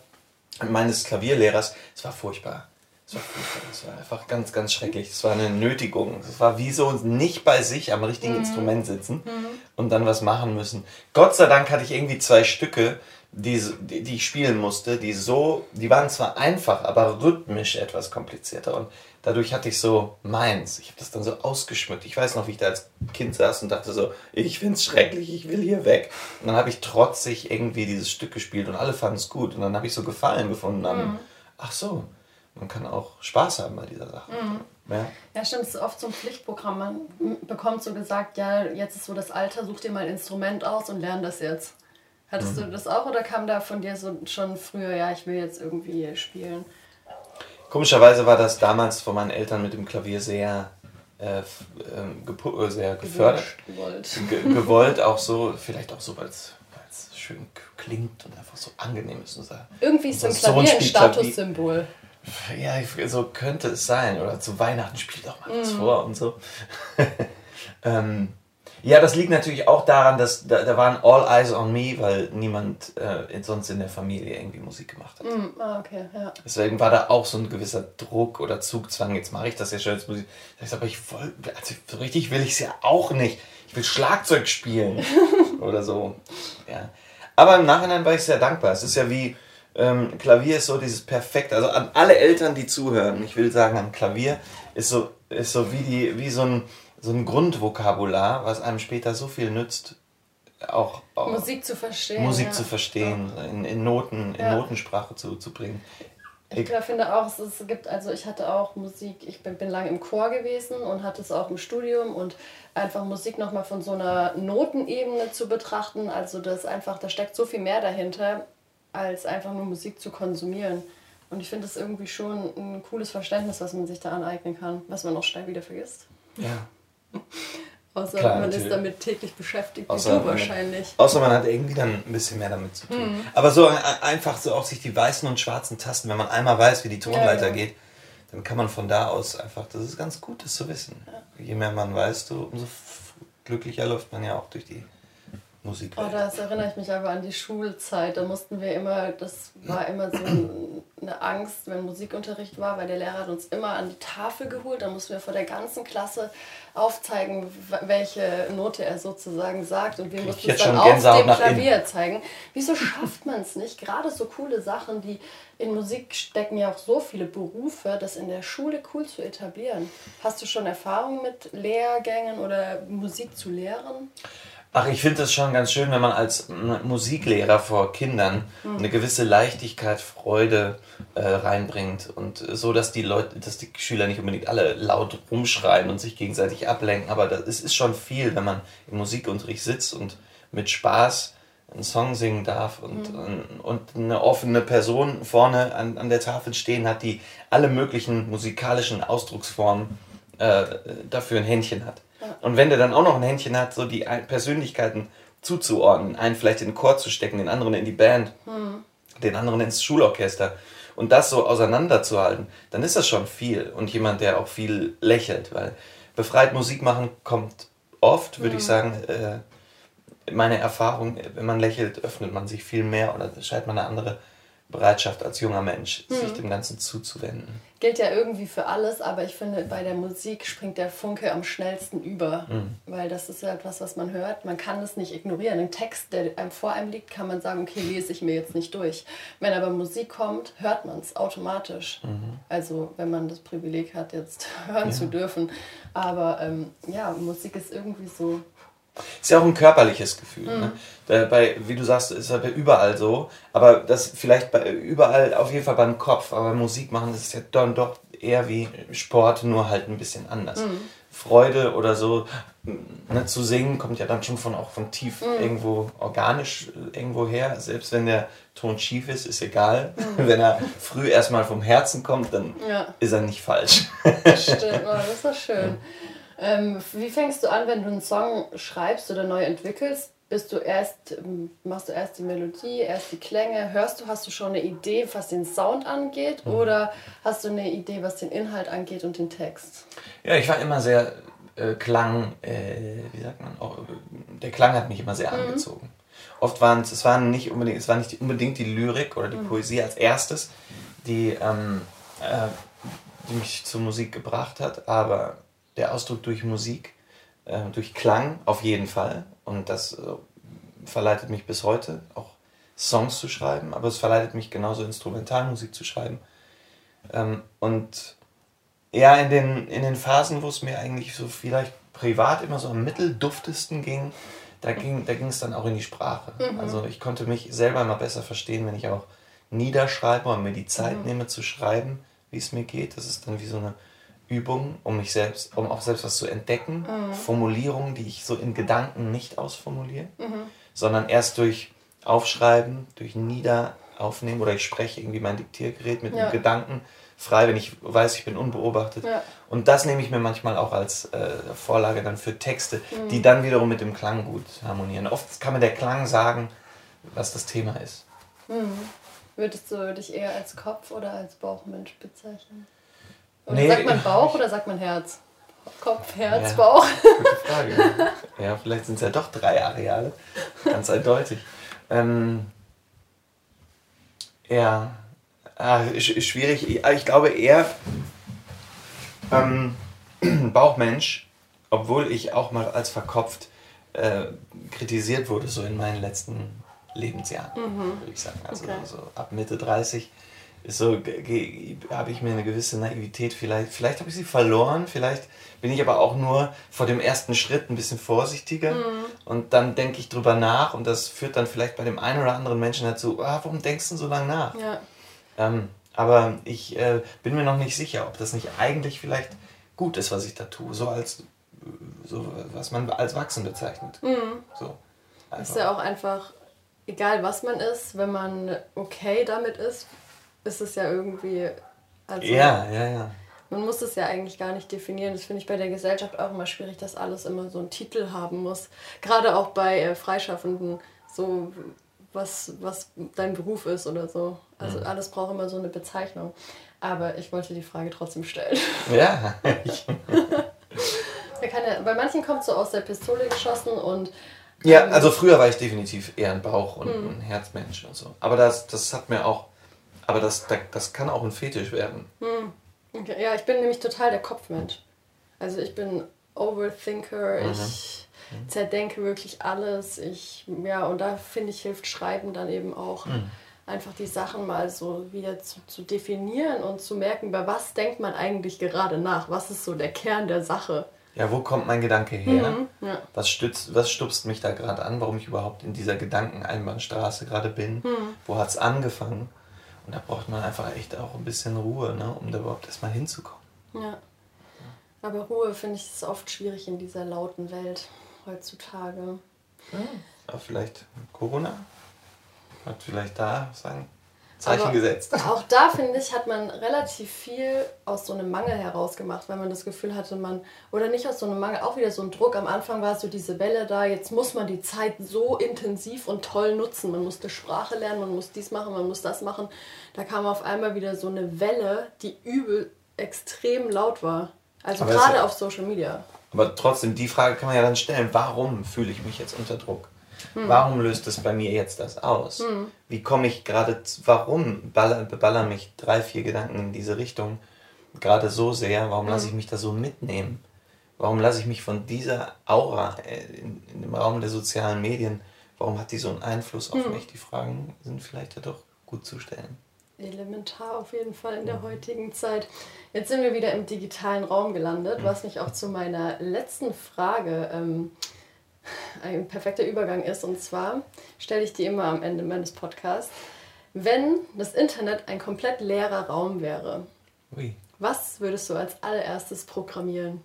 Speaker 1: meines Klavierlehrers. Es war furchtbar. Es war furchtbar. Es war einfach ganz, ganz schrecklich. Es war eine Nötigung. Es war wie so nicht bei sich am richtigen mhm. Instrument sitzen mhm. und dann was machen müssen. Gott sei Dank hatte ich irgendwie zwei Stücke, die, die, ich spielen musste, die so, die waren zwar einfach, aber rhythmisch etwas komplizierter. Und dadurch hatte ich so meins. Ich habe das dann so ausgeschmückt. Ich weiß noch, wie ich da als Kind saß und dachte so, ich finde es schrecklich, ich will hier weg. Und dann habe ich trotzig irgendwie dieses Stück gespielt und alle fanden es gut. Und dann habe ich so Gefallen gefunden an, mhm. ach so, man kann auch Spaß haben bei dieser Sache. Mhm.
Speaker 2: Ja. ja, stimmt, es ist oft so ein Pflichtprogramm. Man bekommt so gesagt, ja, jetzt ist so das Alter, such dir mal ein Instrument aus und lern das jetzt. Hattest mhm. du das auch oder kam da von dir so schon früher, ja, ich will jetzt irgendwie spielen?
Speaker 1: Komischerweise war das damals von meinen Eltern mit dem Klavier sehr, äh, ähm, äh, sehr gefördert. Gewollt. Ge gewollt, auch so, vielleicht auch so, weil es schön klingt und einfach so angenehm ist. Unser, Irgendwie ist so ein Klavier ein Statussymbol. Ja, so könnte es sein. Oder zu Weihnachten spielt auch mal was mm. vor und so. ähm, ja, das liegt natürlich auch daran, dass da, da waren All Eyes on Me, weil niemand äh, sonst in der Familie irgendwie Musik gemacht hat.
Speaker 2: Mm, ah, okay, ja.
Speaker 1: Deswegen war da auch so ein gewisser Druck oder Zugzwang. Jetzt mache ich das ja schon als Musik. Ich aber ich wollte, also so richtig will ich es ja auch nicht. Ich will Schlagzeug spielen oder so. Ja. Aber im Nachhinein war ich sehr dankbar. Es ist ja wie, ähm, Klavier ist so dieses perfekte, also an alle Eltern, die zuhören, ich will sagen, am Klavier ist so, ist so wie, die, wie so ein so ein Grundvokabular, was einem später so viel nützt, auch, auch
Speaker 2: Musik zu verstehen.
Speaker 1: Musik ja. zu verstehen, ja. in, in Noten, in. Notensprache zu, zu bringen.
Speaker 2: Ich, ich finde auch, es, gibt, also ich hatte auch Musik, ich bin, bin lange im Chor gewesen und hatte es auch im Studium und einfach Musik nochmal von so einer Notenebene zu betrachten, also das einfach, da steckt so viel mehr dahinter, als einfach nur Musik zu konsumieren. Und ich finde das irgendwie schon ein cooles Verständnis, was man sich da aneignen kann, was man auch schnell wieder vergisst.
Speaker 1: Ja.
Speaker 2: Außer Klar, man natürlich. ist damit täglich beschäftigt, außer, du wahrscheinlich.
Speaker 1: Außer man hat irgendwie dann ein bisschen mehr damit zu tun. Mhm. Aber so einfach so auch sich die weißen und schwarzen Tasten, wenn man einmal weiß, wie die Tonleiter ja, ja. geht, dann kann man von da aus einfach, das ist ganz gut, das zu wissen. Ja. Je mehr man weiß, umso glücklicher läuft man ja auch durch die Musik.
Speaker 2: Oh, das erinnere ich mich aber an die Schulzeit. Da mussten wir immer, das war immer so eine Angst, wenn Musikunterricht war, weil der Lehrer hat uns immer an die Tafel geholt. Da mussten wir vor der ganzen Klasse aufzeigen, welche Note er sozusagen sagt. Und wir mussten es dann auf dem Klavier innen. zeigen. Wieso schafft man es nicht? Gerade so coole Sachen, die in Musik stecken ja auch so viele Berufe, das in der Schule cool zu etablieren. Hast du schon Erfahrung mit Lehrgängen oder Musik zu lehren?
Speaker 1: Ach, ich finde es schon ganz schön, wenn man als Musiklehrer vor Kindern mhm. eine gewisse Leichtigkeit, Freude äh, reinbringt und so, dass die Leute, dass die Schüler nicht unbedingt alle laut rumschreien und sich gegenseitig ablenken, aber das, es ist schon viel, wenn man im Musikunterricht sitzt und mit Spaß einen Song singen darf und, mhm. und eine offene Person vorne an, an der Tafel stehen hat, die alle möglichen musikalischen Ausdrucksformen äh, dafür ein Händchen hat. Und wenn der dann auch noch ein Händchen hat, so die Persönlichkeiten zuzuordnen, einen vielleicht in den Chor zu stecken, den anderen in die Band, mhm. den anderen ins Schulorchester und das so auseinanderzuhalten, dann ist das schon viel. Und jemand, der auch viel lächelt, weil befreit Musik machen kommt oft, würde mhm. ich sagen, äh, meine Erfahrung, wenn man lächelt, öffnet man sich viel mehr oder scheint man eine andere Bereitschaft als junger Mensch, mhm. sich dem Ganzen zuzuwenden.
Speaker 2: Gilt ja irgendwie für alles, aber ich finde, bei der Musik springt der Funke am schnellsten über, mhm. weil das ist ja etwas, was man hört. Man kann es nicht ignorieren. Ein Text, der einem vor einem liegt, kann man sagen, okay, lese ich mir jetzt nicht durch. Wenn aber Musik kommt, hört man es automatisch. Mhm. Also wenn man das Privileg hat, jetzt hören ja. zu dürfen. Aber ähm, ja, Musik ist irgendwie so
Speaker 1: ist ja auch ein körperliches Gefühl. Ne? Mhm. Ne? Bei, wie du sagst, ist ja überall so. Aber das vielleicht bei, überall, auf jeden Fall beim Kopf. Aber Musik machen, das ist ja dann doch eher wie Sport, nur halt ein bisschen anders. Mhm. Freude oder so ne, zu singen kommt ja dann schon von auch von tief mhm. irgendwo organisch äh, irgendwo her. Selbst wenn der Ton schief ist, ist egal. Mhm. Wenn er früh erstmal vom Herzen kommt, dann ja. ist er nicht falsch.
Speaker 2: Stimmt, oh, das ist schön. Ähm, wie fängst du an, wenn du einen Song schreibst oder neu entwickelst? Bist du erst, ähm, machst du erst die Melodie, erst die Klänge? Hörst du, hast du schon eine Idee, was den Sound angeht? Mhm. Oder hast du eine Idee, was den Inhalt angeht und den Text?
Speaker 1: Ja, ich war immer sehr äh, Klang, äh, wie sagt man, auch, der Klang hat mich immer sehr mhm. angezogen. Oft waren es, es waren nicht unbedingt, es war nicht unbedingt die Lyrik oder die mhm. Poesie als erstes, die, ähm, äh, die mich zur Musik gebracht hat, aber der Ausdruck durch Musik, äh, durch Klang auf jeden Fall. Und das äh, verleitet mich bis heute, auch Songs zu schreiben, aber es verleitet mich genauso Instrumentalmusik zu schreiben. Ähm, und ja, in den, in den Phasen, wo es mir eigentlich so vielleicht privat immer so am mittelduftesten ging, da ging da ging es dann auch in die Sprache. Mhm. Also ich konnte mich selber immer besser verstehen, wenn ich auch niederschreibe und mir die Zeit mhm. nehme zu schreiben, wie es mir geht. Das ist dann wie so eine Übungen, um mich selbst, um auch selbst was zu entdecken. Mhm. Formulierungen, die ich so in Gedanken nicht ausformuliere, mhm. sondern erst durch Aufschreiben, durch Niederaufnehmen oder ich spreche irgendwie mein Diktiergerät mit ja. einem Gedanken frei, wenn ich weiß, ich bin unbeobachtet. Ja. Und das nehme ich mir manchmal auch als äh, Vorlage dann für Texte, mhm. die dann wiederum mit dem Klang gut harmonieren. Oft kann mir der Klang sagen, was das Thema ist.
Speaker 2: Mhm. Würdest du dich eher als Kopf- oder als Bauchmensch bezeichnen? Nee, sagt man Bauch oder sagt man Herz? Kopf, Herz, ja, Bauch? Gute
Speaker 1: Frage. ja, vielleicht sind es ja doch drei Areale. Ganz eindeutig. Ähm, ja, ah, schwierig. Ich glaube eher ähm, Bauchmensch, obwohl ich auch mal als verkopft äh, kritisiert wurde, so in meinen letzten Lebensjahren, mhm. würde ich sagen. Also okay. so ab Mitte 30 so habe ich mir eine gewisse Naivität vielleicht, vielleicht habe ich sie verloren, vielleicht bin ich aber auch nur vor dem ersten Schritt ein bisschen vorsichtiger mhm. und dann denke ich drüber nach und das führt dann vielleicht bei dem einen oder anderen Menschen dazu, ah, warum denkst du so lange nach? Ja. Ähm, aber ich äh, bin mir noch nicht sicher, ob das nicht eigentlich vielleicht gut ist, was ich da tue, so als so was man als Wachsen bezeichnet. Mhm. So,
Speaker 2: ist ja auch einfach egal, was man ist, wenn man okay damit ist, ist es ja irgendwie. Also, ja, ja, ja. Man muss es ja eigentlich gar nicht definieren. Das finde ich bei der Gesellschaft auch immer schwierig, dass alles immer so einen Titel haben muss. Gerade auch bei äh, Freischaffenden, so was, was dein Beruf ist oder so. Also mhm. alles braucht immer so eine Bezeichnung. Aber ich wollte die Frage trotzdem stellen. Ja. ja bei manchen kommt es so aus der Pistole geschossen und
Speaker 1: ja, ähm, also früher war ich definitiv eher ein Bauch- und mhm. ein Herzmensch und so. Aber das, das hat mir auch aber das, das kann auch ein Fetisch werden.
Speaker 2: Hm. Okay. Ja, ich bin nämlich total der Kopfmensch. Also ich bin Overthinker, mhm. ich mhm. zerdenke wirklich alles. Ich, ja, und da finde ich, hilft Schreiben dann eben auch. Mhm. Einfach die Sachen mal so wieder zu, zu definieren und zu merken, bei was denkt man eigentlich gerade nach? Was ist so der Kern der Sache?
Speaker 1: Ja, wo kommt mein Gedanke her? Mhm, ja. was, stützt, was stupst mich da gerade an, warum ich überhaupt in dieser Gedankeneinbahnstraße gerade bin? Mhm. Wo hat es angefangen? Und da braucht man einfach echt auch ein bisschen Ruhe, ne, um da überhaupt erstmal hinzukommen.
Speaker 2: Ja. Aber Ruhe finde ich ist oft schwierig in dieser lauten Welt heutzutage.
Speaker 1: Ja. Aber vielleicht Corona? Hat vielleicht da sagen, Zeichen Aber gesetzt.
Speaker 2: Auch da, finde ich, hat man relativ viel aus so einem Mangel herausgemacht, weil man das Gefühl hatte, man, oder nicht aus so einem Mangel, auch wieder so ein Druck. Am Anfang war so diese Welle da, jetzt muss man die Zeit so intensiv und toll nutzen. Man musste Sprache lernen, man muss dies machen, man muss das machen. Da kam auf einmal wieder so eine Welle, die übel extrem laut war. Also gerade auf Social Media.
Speaker 1: Aber trotzdem, die Frage kann man ja dann stellen, warum fühle ich mich jetzt unter Druck? Hm. Warum löst es bei mir jetzt das aus? Hm. Wie komme ich gerade, warum beballern mich drei, vier Gedanken in diese Richtung gerade so sehr? Warum hm. lasse ich mich da so mitnehmen? Warum lasse ich mich von dieser Aura äh, in, in, dem Raum der sozialen Medien, warum hat die so einen Einfluss auf hm. mich? Die Fragen sind vielleicht ja doch gut zu stellen.
Speaker 2: Elementar auf jeden Fall in der hm. heutigen Zeit. Jetzt sind wir wieder im digitalen Raum gelandet, hm. was mich auch zu meiner letzten Frage ähm, ein perfekter Übergang ist. Und zwar stelle ich die immer am Ende meines Podcasts. Wenn das Internet ein komplett leerer Raum wäre, Ui. was würdest du als allererstes programmieren?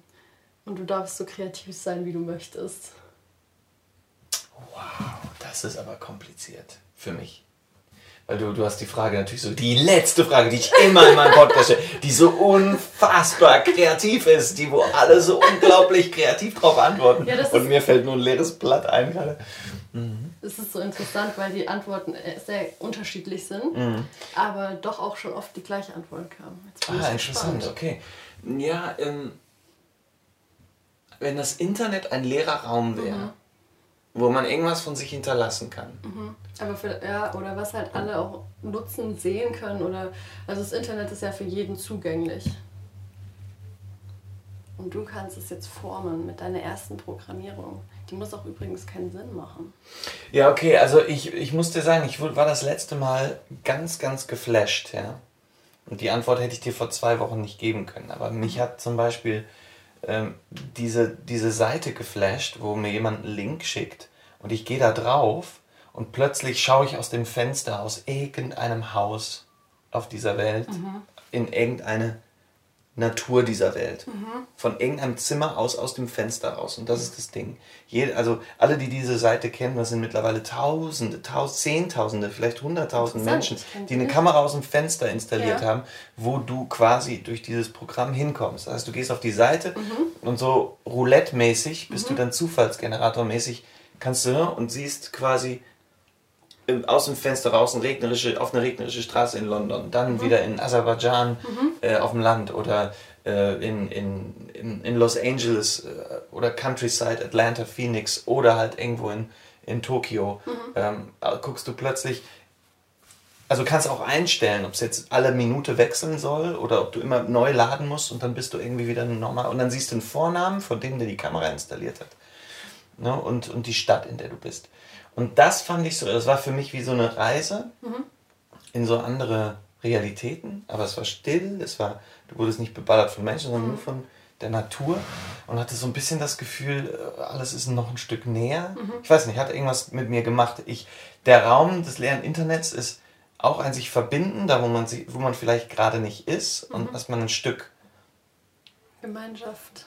Speaker 2: Und du darfst so kreativ sein, wie du möchtest.
Speaker 1: Wow, das ist aber kompliziert für mich. Weil du, du hast die Frage natürlich so, die letzte Frage, die ich immer in meinem Podcast stelle, die so unfassbar kreativ ist, die wo alle so unglaublich kreativ drauf antworten. Ja, Und mir fällt nur ein leeres Blatt ein gerade.
Speaker 2: Mhm. Es ist so interessant, weil die Antworten äh, sehr unterschiedlich sind, mhm. aber doch auch schon oft die gleiche Antwort kam.
Speaker 1: Ah, interessant, spannend. okay. Ja, ähm, wenn das Internet ein leerer Raum wäre, mhm wo man irgendwas von sich hinterlassen kann.
Speaker 2: Aber für, ja, oder was halt alle auch nutzen, sehen können oder also das Internet ist ja für jeden zugänglich. Und du kannst es jetzt formen mit deiner ersten Programmierung. Die muss auch übrigens keinen Sinn machen.
Speaker 1: Ja, okay, also ich, ich muss dir sagen, ich war das letzte Mal ganz, ganz geflasht, ja. Und die Antwort hätte ich dir vor zwei Wochen nicht geben können. Aber mich hat zum Beispiel ähm, diese, diese Seite geflasht, wo mir jemand einen Link schickt und ich gehe da drauf und plötzlich schaue ich aus dem Fenster aus irgendeinem Haus auf dieser Welt mhm. in irgendeine Natur dieser Welt. Mhm. Von irgendeinem Zimmer aus, aus dem Fenster raus. Und das ist das Ding. Jede, also alle, die diese Seite kennen, das sind mittlerweile Tausende, Taus Zehntausende, vielleicht Hunderttausend Menschen, die eine Kamera aus dem Fenster installiert ja. haben, wo du quasi durch dieses Programm hinkommst. Das heißt, du gehst auf die Seite mhm. und so roulette-mäßig bist du mhm. dann Zufallsgenerator-mäßig, kannst du ne, und siehst quasi aus dem Fenster raus eine regnerische, auf eine regnerische Straße in London, dann mhm. wieder in Aserbaidschan mhm. äh, auf dem Land oder äh, in, in, in, Los Angeles äh, oder Countryside, Atlanta, Phoenix oder halt irgendwo in, in Tokio. Mhm. Ähm, guckst du plötzlich, also kannst auch einstellen, ob es jetzt alle Minute wechseln soll oder ob du immer neu laden musst und dann bist du irgendwie wieder normal und dann siehst du den Vornamen von dem, der die Kamera installiert hat ne? und, und die Stadt, in der du bist. Und das fand ich so, das war für mich wie so eine Reise mhm. in so andere Realitäten, aber es war still, es war, du wurdest nicht beballert von Menschen, sondern mhm. nur von der Natur und hatte so ein bisschen das Gefühl, äh, alles ist noch ein Stück näher. Mhm. Ich weiß nicht, hat irgendwas mit mir gemacht. Ich, der Raum des leeren Internets ist auch ein sich verbinden, da wo man, wo man vielleicht gerade nicht ist und dass man ein Stück
Speaker 2: Gemeinschaft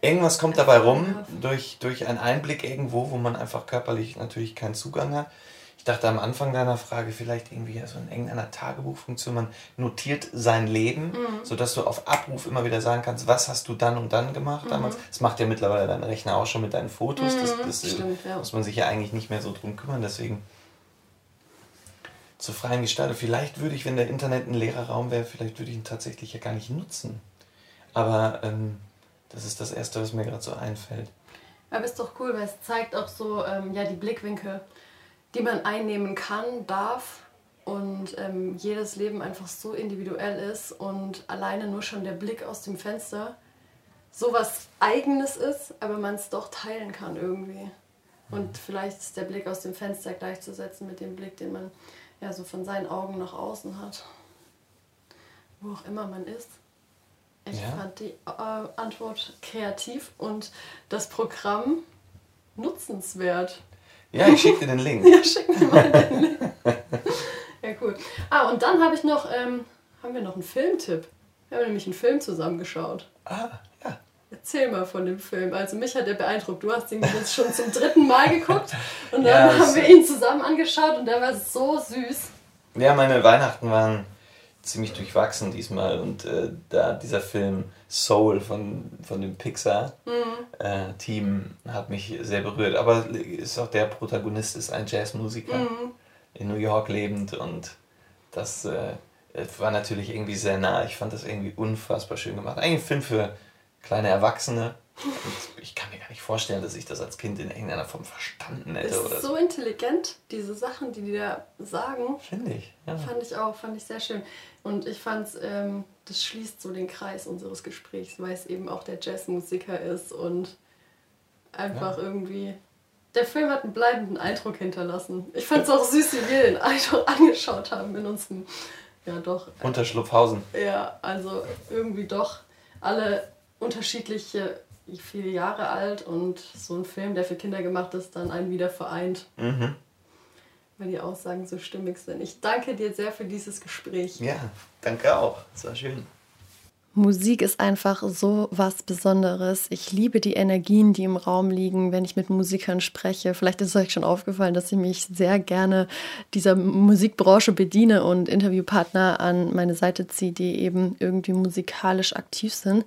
Speaker 1: Irgendwas kommt dabei rum, durch, durch einen Einblick irgendwo, wo man einfach körperlich natürlich keinen Zugang hat. Ich dachte am Anfang deiner Frage vielleicht irgendwie so in irgendeiner Tagebuchfunktion, man notiert sein Leben, mhm. sodass du auf Abruf immer wieder sagen kannst, was hast du dann und dann gemacht mhm. damals. Das macht ja mittlerweile dein Rechner auch schon mit deinen Fotos. Mhm. Das, das Stimmt, ja. muss man sich ja eigentlich nicht mehr so drum kümmern. Deswegen zur freien Gestaltung. Vielleicht würde ich, wenn der Internet ein leerer Raum wäre, vielleicht würde ich ihn tatsächlich ja gar nicht nutzen. Aber ähm, das ist das Erste, was mir gerade so einfällt.
Speaker 2: Aber ist doch cool, weil es zeigt auch so ähm, ja, die Blickwinkel, die man einnehmen kann, darf und ähm, jedes Leben einfach so individuell ist und alleine nur schon der Blick aus dem Fenster so was Eigenes ist, aber man es doch teilen kann irgendwie. Und mhm. vielleicht ist der Blick aus dem Fenster gleichzusetzen mit dem Blick, den man ja so von seinen Augen nach außen hat. Wo auch immer man ist. Ich ja. fand die äh, Antwort kreativ und das Programm nutzenswert.
Speaker 1: Ja, ich schicke dir den Link.
Speaker 2: ja, schick mir mal den Link. ja, cool. Ah, und dann habe ich noch, ähm, haben wir noch einen Filmtipp. Wir haben nämlich einen Film zusammengeschaut.
Speaker 1: Ah, ja.
Speaker 2: Erzähl mal von dem Film. Also mich hat er beeindruckt. Du hast ihn jetzt schon zum dritten Mal geguckt und dann ja, haben wir ihn zusammen angeschaut und der war so süß.
Speaker 1: Ja, meine Weihnachten waren ziemlich durchwachsen diesmal und äh, da dieser Film Soul von, von dem Pixar-Team mhm. äh, hat mich sehr berührt. Aber ist auch der Protagonist ist ein Jazzmusiker mhm. in New York lebend und das äh, war natürlich irgendwie sehr nah. Ich fand das irgendwie unfassbar schön gemacht. Eigentlich ein Film für kleine Erwachsene. Ich kann mir gar nicht vorstellen, dass ich das als Kind in irgendeiner Form verstanden hätte.
Speaker 2: Ist oder so intelligent, diese Sachen, die die da sagen.
Speaker 1: Finde ich, ja.
Speaker 2: Fand ich auch, fand ich sehr schön. Und ich fand, ähm, das schließt so den Kreis unseres Gesprächs, weil es eben auch der Jazzmusiker ist und einfach ja. irgendwie. Der Film hat einen bleibenden Eindruck hinterlassen. Ich fand es auch süß, wie wir den Eindruck angeschaut haben in unserem. Ja, doch.
Speaker 1: Unter Schlupfhausen.
Speaker 2: Ja, also irgendwie doch alle unterschiedliche viele Jahre alt und so ein Film, der für Kinder gemacht ist, dann einen wieder vereint. Mhm. Weil die Aussagen so stimmig sind. Ich danke dir sehr für dieses Gespräch.
Speaker 1: Ja, danke auch. Es war schön.
Speaker 2: Musik ist einfach so was Besonderes. Ich liebe die Energien, die im Raum liegen, wenn ich mit Musikern spreche. Vielleicht ist es euch schon aufgefallen, dass ich mich sehr gerne dieser Musikbranche bediene und Interviewpartner an meine Seite ziehe, die eben irgendwie musikalisch aktiv sind.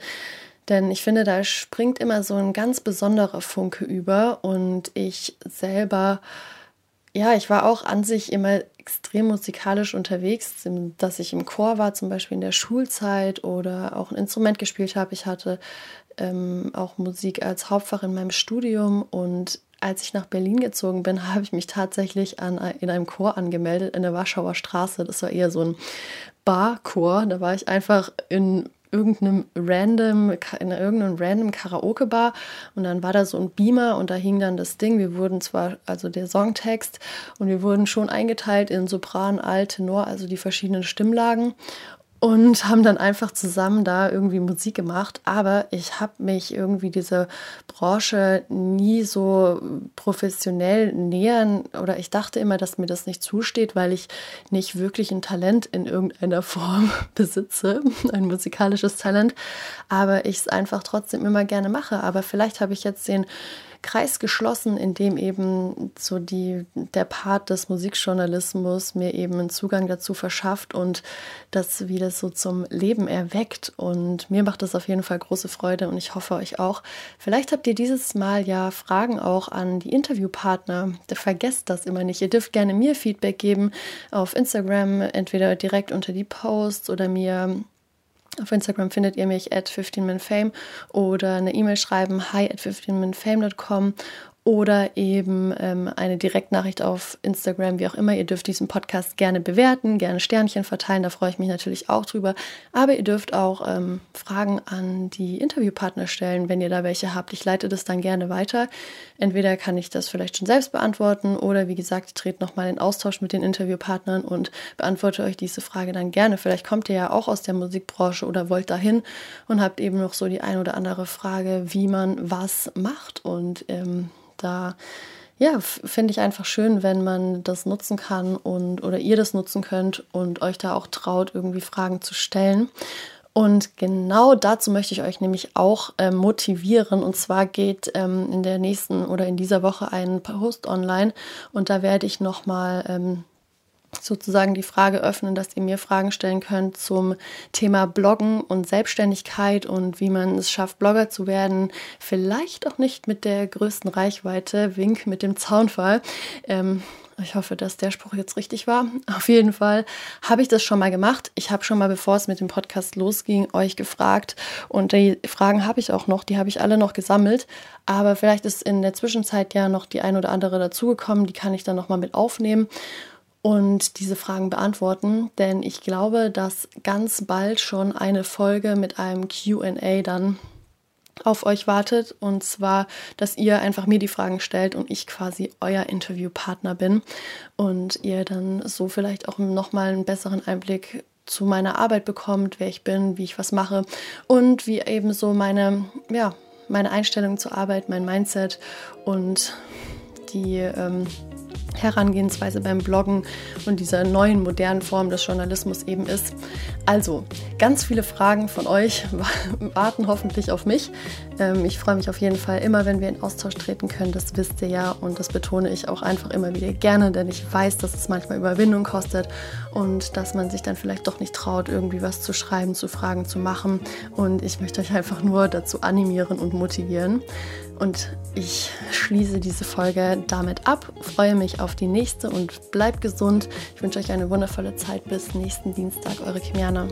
Speaker 2: Denn ich finde, da springt immer so ein ganz besonderer Funke über und ich selber, ja, ich war auch an sich immer extrem musikalisch unterwegs, dass ich im Chor war, zum Beispiel in der Schulzeit oder auch ein Instrument gespielt habe. Ich hatte ähm, auch Musik als Hauptfach in meinem Studium und als ich nach Berlin gezogen bin, habe ich mich tatsächlich an, in einem Chor angemeldet in der Warschauer Straße. Das war eher so ein Barchor. Da war ich einfach in irgendeinem random, in irgendeinem random Karaoke-Bar und dann war da so ein Beamer und da hing dann das Ding. Wir wurden zwar, also der Songtext und wir wurden schon eingeteilt in Sopran, Alt, Tenor, also die verschiedenen Stimmlagen und haben dann einfach zusammen da irgendwie Musik gemacht. Aber ich habe mich irgendwie dieser Branche nie so professionell nähern oder ich dachte immer, dass mir das nicht zusteht, weil ich nicht wirklich ein Talent in irgendeiner Form besitze, ein musikalisches Talent, aber ich es einfach trotzdem immer gerne mache. Aber vielleicht habe ich jetzt den Kreis geschlossen, in dem eben so die, der Part des Musikjournalismus mir eben einen Zugang dazu verschafft und das wieder so zum Leben erweckt. Und mir macht das auf jeden Fall große Freude und ich hoffe euch auch. Vielleicht habt ihr dieses Mal ja Fragen auch an die Interviewpartner. Vergesst das immer nicht. Ihr dürft gerne mir Feedback geben auf Instagram, entweder direkt unter die Posts oder mir auf Instagram findet ihr mich at 15minfame oder eine E-Mail schreiben hi at 15minfame.com oder eben ähm, eine Direktnachricht auf Instagram, wie auch immer. Ihr dürft diesen Podcast gerne bewerten, gerne Sternchen verteilen, da freue ich mich natürlich auch drüber. Aber ihr dürft auch ähm, Fragen an die Interviewpartner stellen, wenn ihr da welche habt. Ich leite das dann gerne weiter. Entweder kann ich das vielleicht schon selbst beantworten oder wie gesagt, trete nochmal in Austausch mit den Interviewpartnern und beantworte euch diese Frage dann gerne. Vielleicht kommt ihr ja auch aus der Musikbranche oder wollt dahin und habt eben noch so die ein oder andere Frage, wie man was macht und ähm, da ja, finde ich einfach schön, wenn man das nutzen kann und oder ihr das nutzen könnt und euch da auch traut, irgendwie Fragen zu stellen. Und genau dazu möchte ich euch nämlich auch äh, motivieren. Und zwar geht ähm, in der nächsten oder in dieser Woche ein Post online und da werde ich nochmal ähm, sozusagen die Frage öffnen, dass ihr mir Fragen stellen könnt zum Thema Bloggen und Selbstständigkeit und wie man es schafft, Blogger zu werden. Vielleicht auch nicht mit der größten Reichweite, Wink mit dem Zaunfall. Ähm, ich hoffe, dass der Spruch jetzt richtig war. Auf jeden Fall habe ich das schon mal gemacht. Ich habe schon mal, bevor es mit dem Podcast losging, euch gefragt. Und die Fragen habe ich auch noch, die habe ich alle noch gesammelt. Aber vielleicht ist in der Zwischenzeit ja noch die ein oder andere dazugekommen. Die kann ich dann nochmal mit aufnehmen und diese Fragen beantworten, denn ich glaube, dass ganz bald schon eine Folge mit einem QA dann auf euch wartet. Und zwar, dass ihr einfach mir die Fragen stellt und ich quasi euer Interviewpartner bin und ihr dann so vielleicht auch nochmal einen besseren Einblick zu meiner Arbeit bekommt, wer ich bin, wie ich was mache und wie eben so meine, ja, meine Einstellung zur Arbeit, mein Mindset und die ähm, Herangehensweise beim Bloggen und dieser neuen modernen Form des Journalismus eben ist. Also, ganz viele Fragen von euch warten hoffentlich auf mich. Ähm, ich freue mich auf jeden Fall immer, wenn wir in Austausch treten können. Das wisst ihr ja und das betone ich auch einfach immer wieder gerne, denn ich weiß, dass es manchmal Überwindung kostet und dass man sich dann vielleicht doch nicht traut, irgendwie was zu schreiben, zu fragen, zu machen. Und ich möchte euch einfach nur dazu animieren und motivieren. Und ich schließe diese Folge damit ab, freue mich auf die nächste und bleibt gesund. Ich wünsche euch eine wundervolle Zeit bis nächsten Dienstag, eure Kimiana.